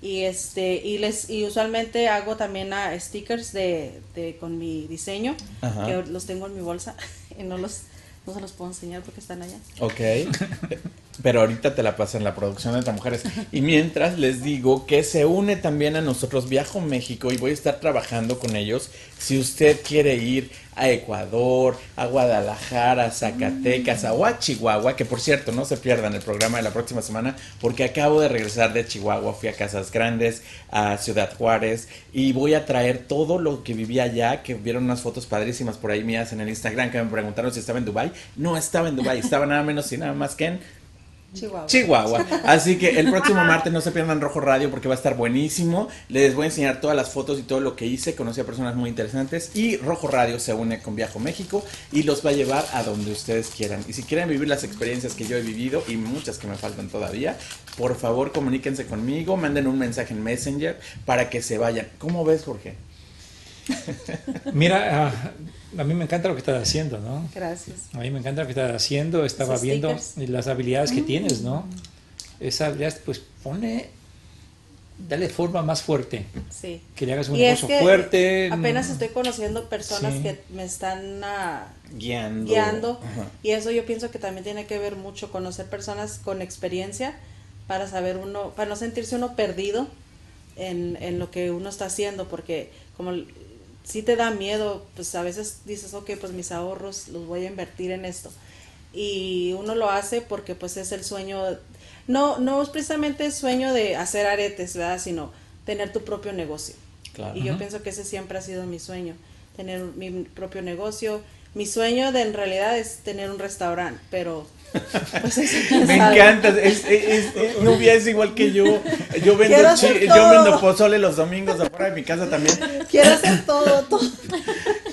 y este y les y usualmente hago también ah, stickers de, de con mi diseño Ajá. que los tengo en mi bolsa y no los no se los puedo enseñar porque están allá. Ok. Pero ahorita te la paso en la producción de Entre Mujeres. Y mientras les digo que se une también a nosotros Viajo México y voy a estar trabajando con ellos. Si usted quiere ir a Ecuador, a Guadalajara, a Zacatecas, a, Chihuahua, que por cierto no se pierdan el programa de la próxima semana porque acabo de regresar de Chihuahua, fui a Casas Grandes, a Ciudad Juárez y voy a traer todo lo que viví allá, que vieron unas fotos padrísimas por ahí mías en el Instagram que me preguntaron si estaba en Dubai. No estaba en Dubai, estaba nada menos y nada más que en Chihuahua. Chihuahua. Así que el próximo martes no se pierdan Rojo Radio porque va a estar buenísimo. Les voy a enseñar todas las fotos y todo lo que hice. Conocí a personas muy interesantes. Y Rojo Radio se une con Viajo México y los va a llevar a donde ustedes quieran. Y si quieren vivir las experiencias que yo he vivido y muchas que me faltan todavía, por favor comuníquense conmigo, manden un mensaje en Messenger para que se vayan. ¿Cómo ves, Jorge? Mira, ah, a mí me encanta lo que estás haciendo, ¿no? Gracias. A mí me encanta lo que estás haciendo. Estaba Esos viendo stickers. las habilidades que Mm. tienes, ¿no? Esa habilidad, pues pone, dale forma más fuerte. Sí. Que le hagas un Y es negocio que fuerte. Apenas mm, estoy conociendo personas Sí. que me están ah, Guiando. guiando y eso yo pienso que también tiene que ver mucho conocer personas con experiencia para saber uno, para no sentirse uno perdido en, en lo que uno está haciendo, porque como si te da miedo, pues a veces dices, ok, pues mis ahorros los voy a invertir en esto. Y uno lo hace porque pues es el sueño, no, no es precisamente el sueño de hacer aretes, ¿verdad? Sino tener tu propio negocio. Claro. Y yo pienso que ese siempre ha sido mi sueño, tener mi propio negocio. Mi sueño de en realidad es tener un restaurante, pero pues eso Me encanta, es, es, es- Nubia es igual que yo. Yo vendo, yo vendo pozole los domingos afuera de mi casa también. Quiero hacer todo, todo.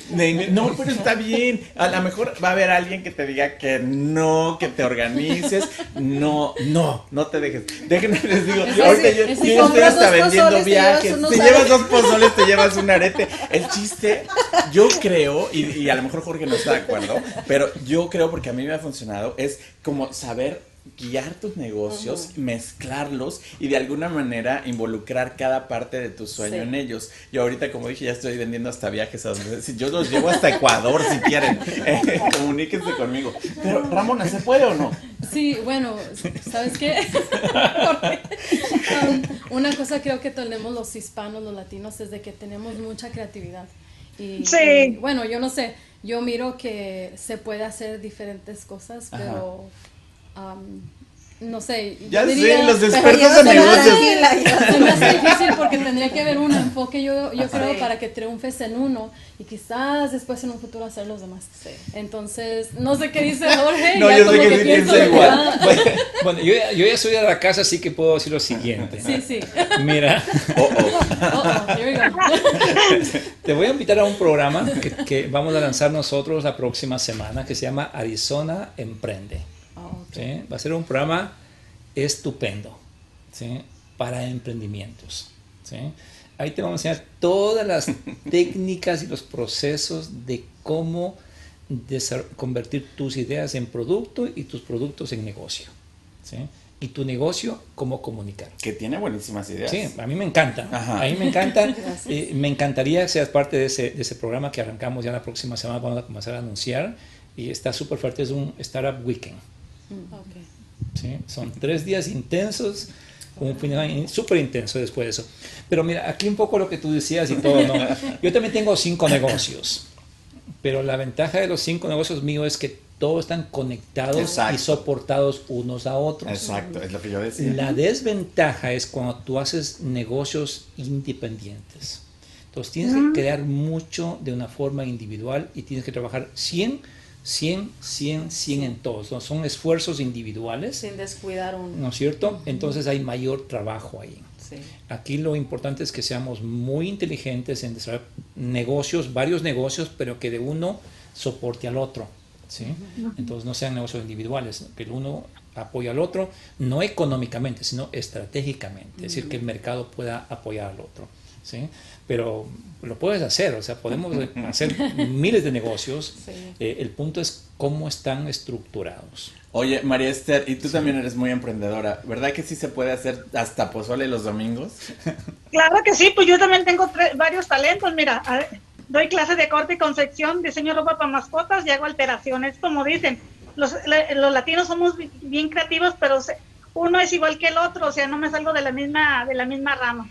No, pero está bien. A lo mejor va a haber alguien que te diga que no, que te organices. No, no, no te dejes. Déjenme les digo, ahorita yo, ya estoy hasta vendiendo te llevas viajes. Te llevas aretes. dos pozoles, te llevas un arete. El chiste, yo creo, y, y a lo mejor Jorge no está de acuerdo, pero yo creo porque a mí me ha funcionado, es como saber guiar tus negocios, mezclarlos y de alguna manera involucrar cada parte de tu sueño Sí. en ellos. Yo ahorita, como dije, ya estoy vendiendo hasta viajes a yo los llevo hasta Ecuador si quieren. Eh, comuníquense conmigo. Pero Ramona, ¿se puede o no? Sí, bueno, ¿sabes qué? Um, una cosa creo que tenemos los hispanos, los latinos, es de que tenemos mucha creatividad. Y, Sí. y, bueno, yo no sé, yo miro que se puede hacer diferentes cosas, Ajá. Um, no sé. Ya yo sé, diría- los expertos en negocios. hace- Se me hace difícil porque tendría que haber un enfoque, yo, yo creo, Sí. para que triunfes en uno y quizás después en un futuro hacer los demás. Entonces, no sé qué dice Jorge. No, ya yo sé que que sí piensa igual. Bueno, bueno, yo, ya- yo ya soy de la casa, así que puedo decir lo siguiente. Sí, sí. Mira, Oh, oh. Oh, oh, here we go. te voy a invitar a un programa que, que vamos a lanzar nosotros la próxima semana que se llama Arizona Emprende. ¿Sí? Va a ser un programa estupendo ¿sí? para emprendimientos. ¿sí? Ahí te vamos a enseñar todas las técnicas y los procesos de cómo convertir tus ideas en producto y tus productos en negocio. ¿sí? Y tu negocio, cómo comunicar. Que tiene buenísimas ideas. Sí, a mí me encanta. Ajá. A mí me encanta. Eh, me encantaría que seas parte de ese, de ese programa que arrancamos ya la próxima semana. Vamos a comenzar a anunciar. Y está súper fuerte. Es un Startup Weekend. Ok. ¿sí? Son tres días intensos. Un final súper intenso después de eso. Pero mira, aquí un poco lo que tú decías y todo, ¿no? Yo también tengo cinco negocios. Pero la ventaja de los cinco negocios míos es que todos están conectados Exacto. y soportados unos a otros. Exacto, es lo que yo decía. La desventaja es cuando tú haces negocios independientes. Entonces tienes que crear mucho de una forma individual y tienes que trabajar 100, 100, 100, 100 en todos. ¿no? Son esfuerzos individuales, Sin descuidar un... ¿no es cierto? Entonces hay mayor trabajo ahí. Sí. Aquí lo importante es que seamos muy inteligentes en desarrollar negocios, varios negocios, pero que de uno soporte al otro. ¿sí? Entonces no sean negocios individuales, que el uno apoya al otro, no económicamente, sino estratégicamente, es decir, que el mercado pueda apoyar al otro. ¿sí? Pero lo puedes hacer, o sea, podemos hacer miles de negocios. Sí. Eh, el punto es cómo están estructurados. Oye, María Esther, y tú también eres muy emprendedora. ¿Verdad que sí se puede hacer hasta pozole los domingos? Claro que sí, pues yo también tengo varios talentos. Mira, a- doy clases de corte y confección, diseño ropa para mascotas y hago alteraciones. Como dicen, los, la- los latinos somos bi- bien creativos, pero se- uno es igual que el otro, o sea, no me salgo de la misma, de la misma rama.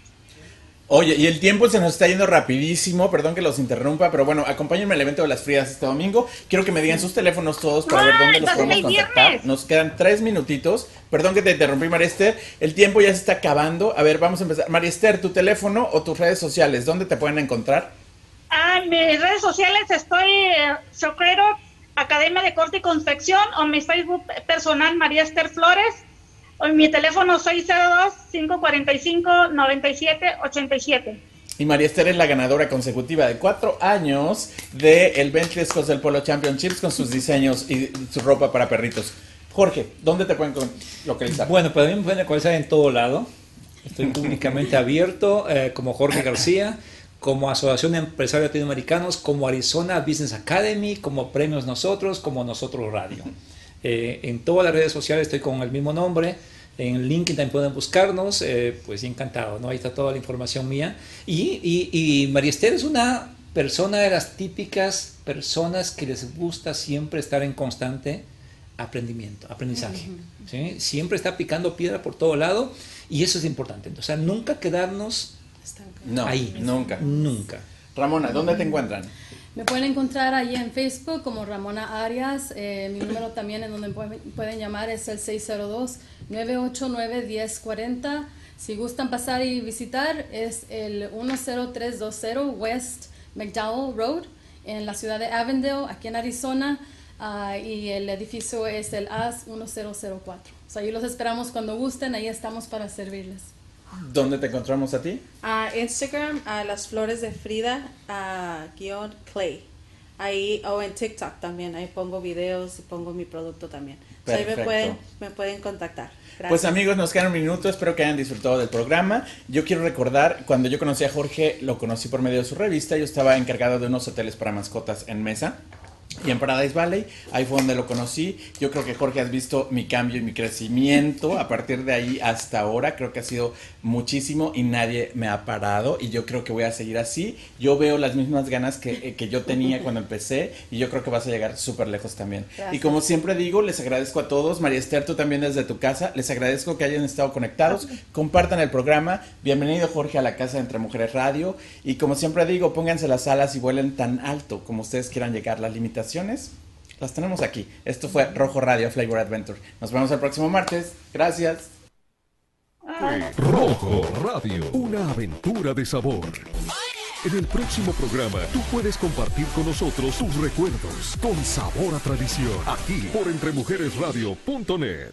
Oye, y el tiempo se nos está yendo rapidísimo, perdón que los interrumpa, pero bueno, acompáñenme al evento de las frías este domingo. Quiero que me digan sus teléfonos todos para ver ¡Ay, dónde los ser podemos contactar. Nos quedan tres minutitos. Perdón que te interrumpí, María Esther. El tiempo ya se está acabando. A ver, vamos a empezar. María Esther, tu teléfono o tus redes sociales, ¿dónde te pueden encontrar? Ah, en mis redes sociales estoy eh, Socrero, Academia de Corte y Confección, o mi Facebook personal María Esther Flores, mi teléfono 602-545-9787. Y María Esther es la ganadora consecutiva de cuatro años de el Bentley Scotts del Polo Championships con sus diseños y su ropa para perritos. Jorge, ¿dónde te pueden localizar? Bueno, pues a mí me pueden localizar en todo lado. Estoy públicamente abierto eh, como Jorge García, como Asociación de Empresarios Latinoamericanos, como Arizona Business Academy, como Premios Nosotros, como Nosotros Radio. Eh, en todas las redes sociales estoy con el mismo nombre. En LinkedIn también pueden buscarnos. eh, pues encantado, ¿no? Ahí está toda la información mía. Y, y, y María Esther es una persona de las típicas personas que les gusta siempre estar en constante aprendimiento, aprendizaje. ¿sí? Siempre está picando piedra por todo lado y eso es importante. O sea, nunca quedarnos No, ahí. nunca. Nunca. Ramona, ¿dónde te encuentran? Me pueden encontrar ahí en Facebook como Ramona Arias. Eh, mi número también en donde pueden, llamar es el 602-989-1040. Si gustan pasar y visitar es el 10320 West McDowell Road en la ciudad de Avondale, aquí en Arizona. ah, y el edificio es el AS 1004. O sea, ahí los esperamos cuando gusten, ahí estamos para servirles. ¿Dónde te encontramos a ti? A Instagram, a las flores de Frida, a guion Clay. Ahí, o en TikTok también, ahí pongo videos y pongo mi producto también. So, ahí me pueden, me pueden contactar. Gracias. Pues amigos, nos quedan un minuto, espero que hayan disfrutado del programa. Yo quiero recordar, cuando yo conocí a Jorge, lo conocí por medio de su revista, yo estaba encargado de unos hoteles para mascotas en Mesa. Y en Paradise Valley, ahí fue donde lo conocí. Yo creo que Jorge has visto mi cambio y mi crecimiento a partir de ahí hasta ahora. Creo que ha sido muchísimo y nadie me ha parado. Y yo creo que voy a seguir así. Yo veo las mismas ganas que, eh, que yo tenía cuando empecé y yo creo que vas a llegar súper lejos también. Gracias. Y como siempre digo, les agradezco a todos. María Esther, tú también desde tu casa. Les agradezco que hayan estado conectados. Compartan el programa. Bienvenido Jorge a la casa de Entre Mujeres Radio. Y como siempre digo, pónganse las alas y vuelen tan alto como ustedes quieran llegar. Las limitaciones las tenemos aquí. Esto fue Rojo Radio Flavor Adventure. Nos vemos el próximo martes. Gracias. Rojo Radio, una aventura de sabor. En el próximo programa, tú puedes compartir con nosotros tus recuerdos con sabor a tradición, aquí por entremujeresradio.net.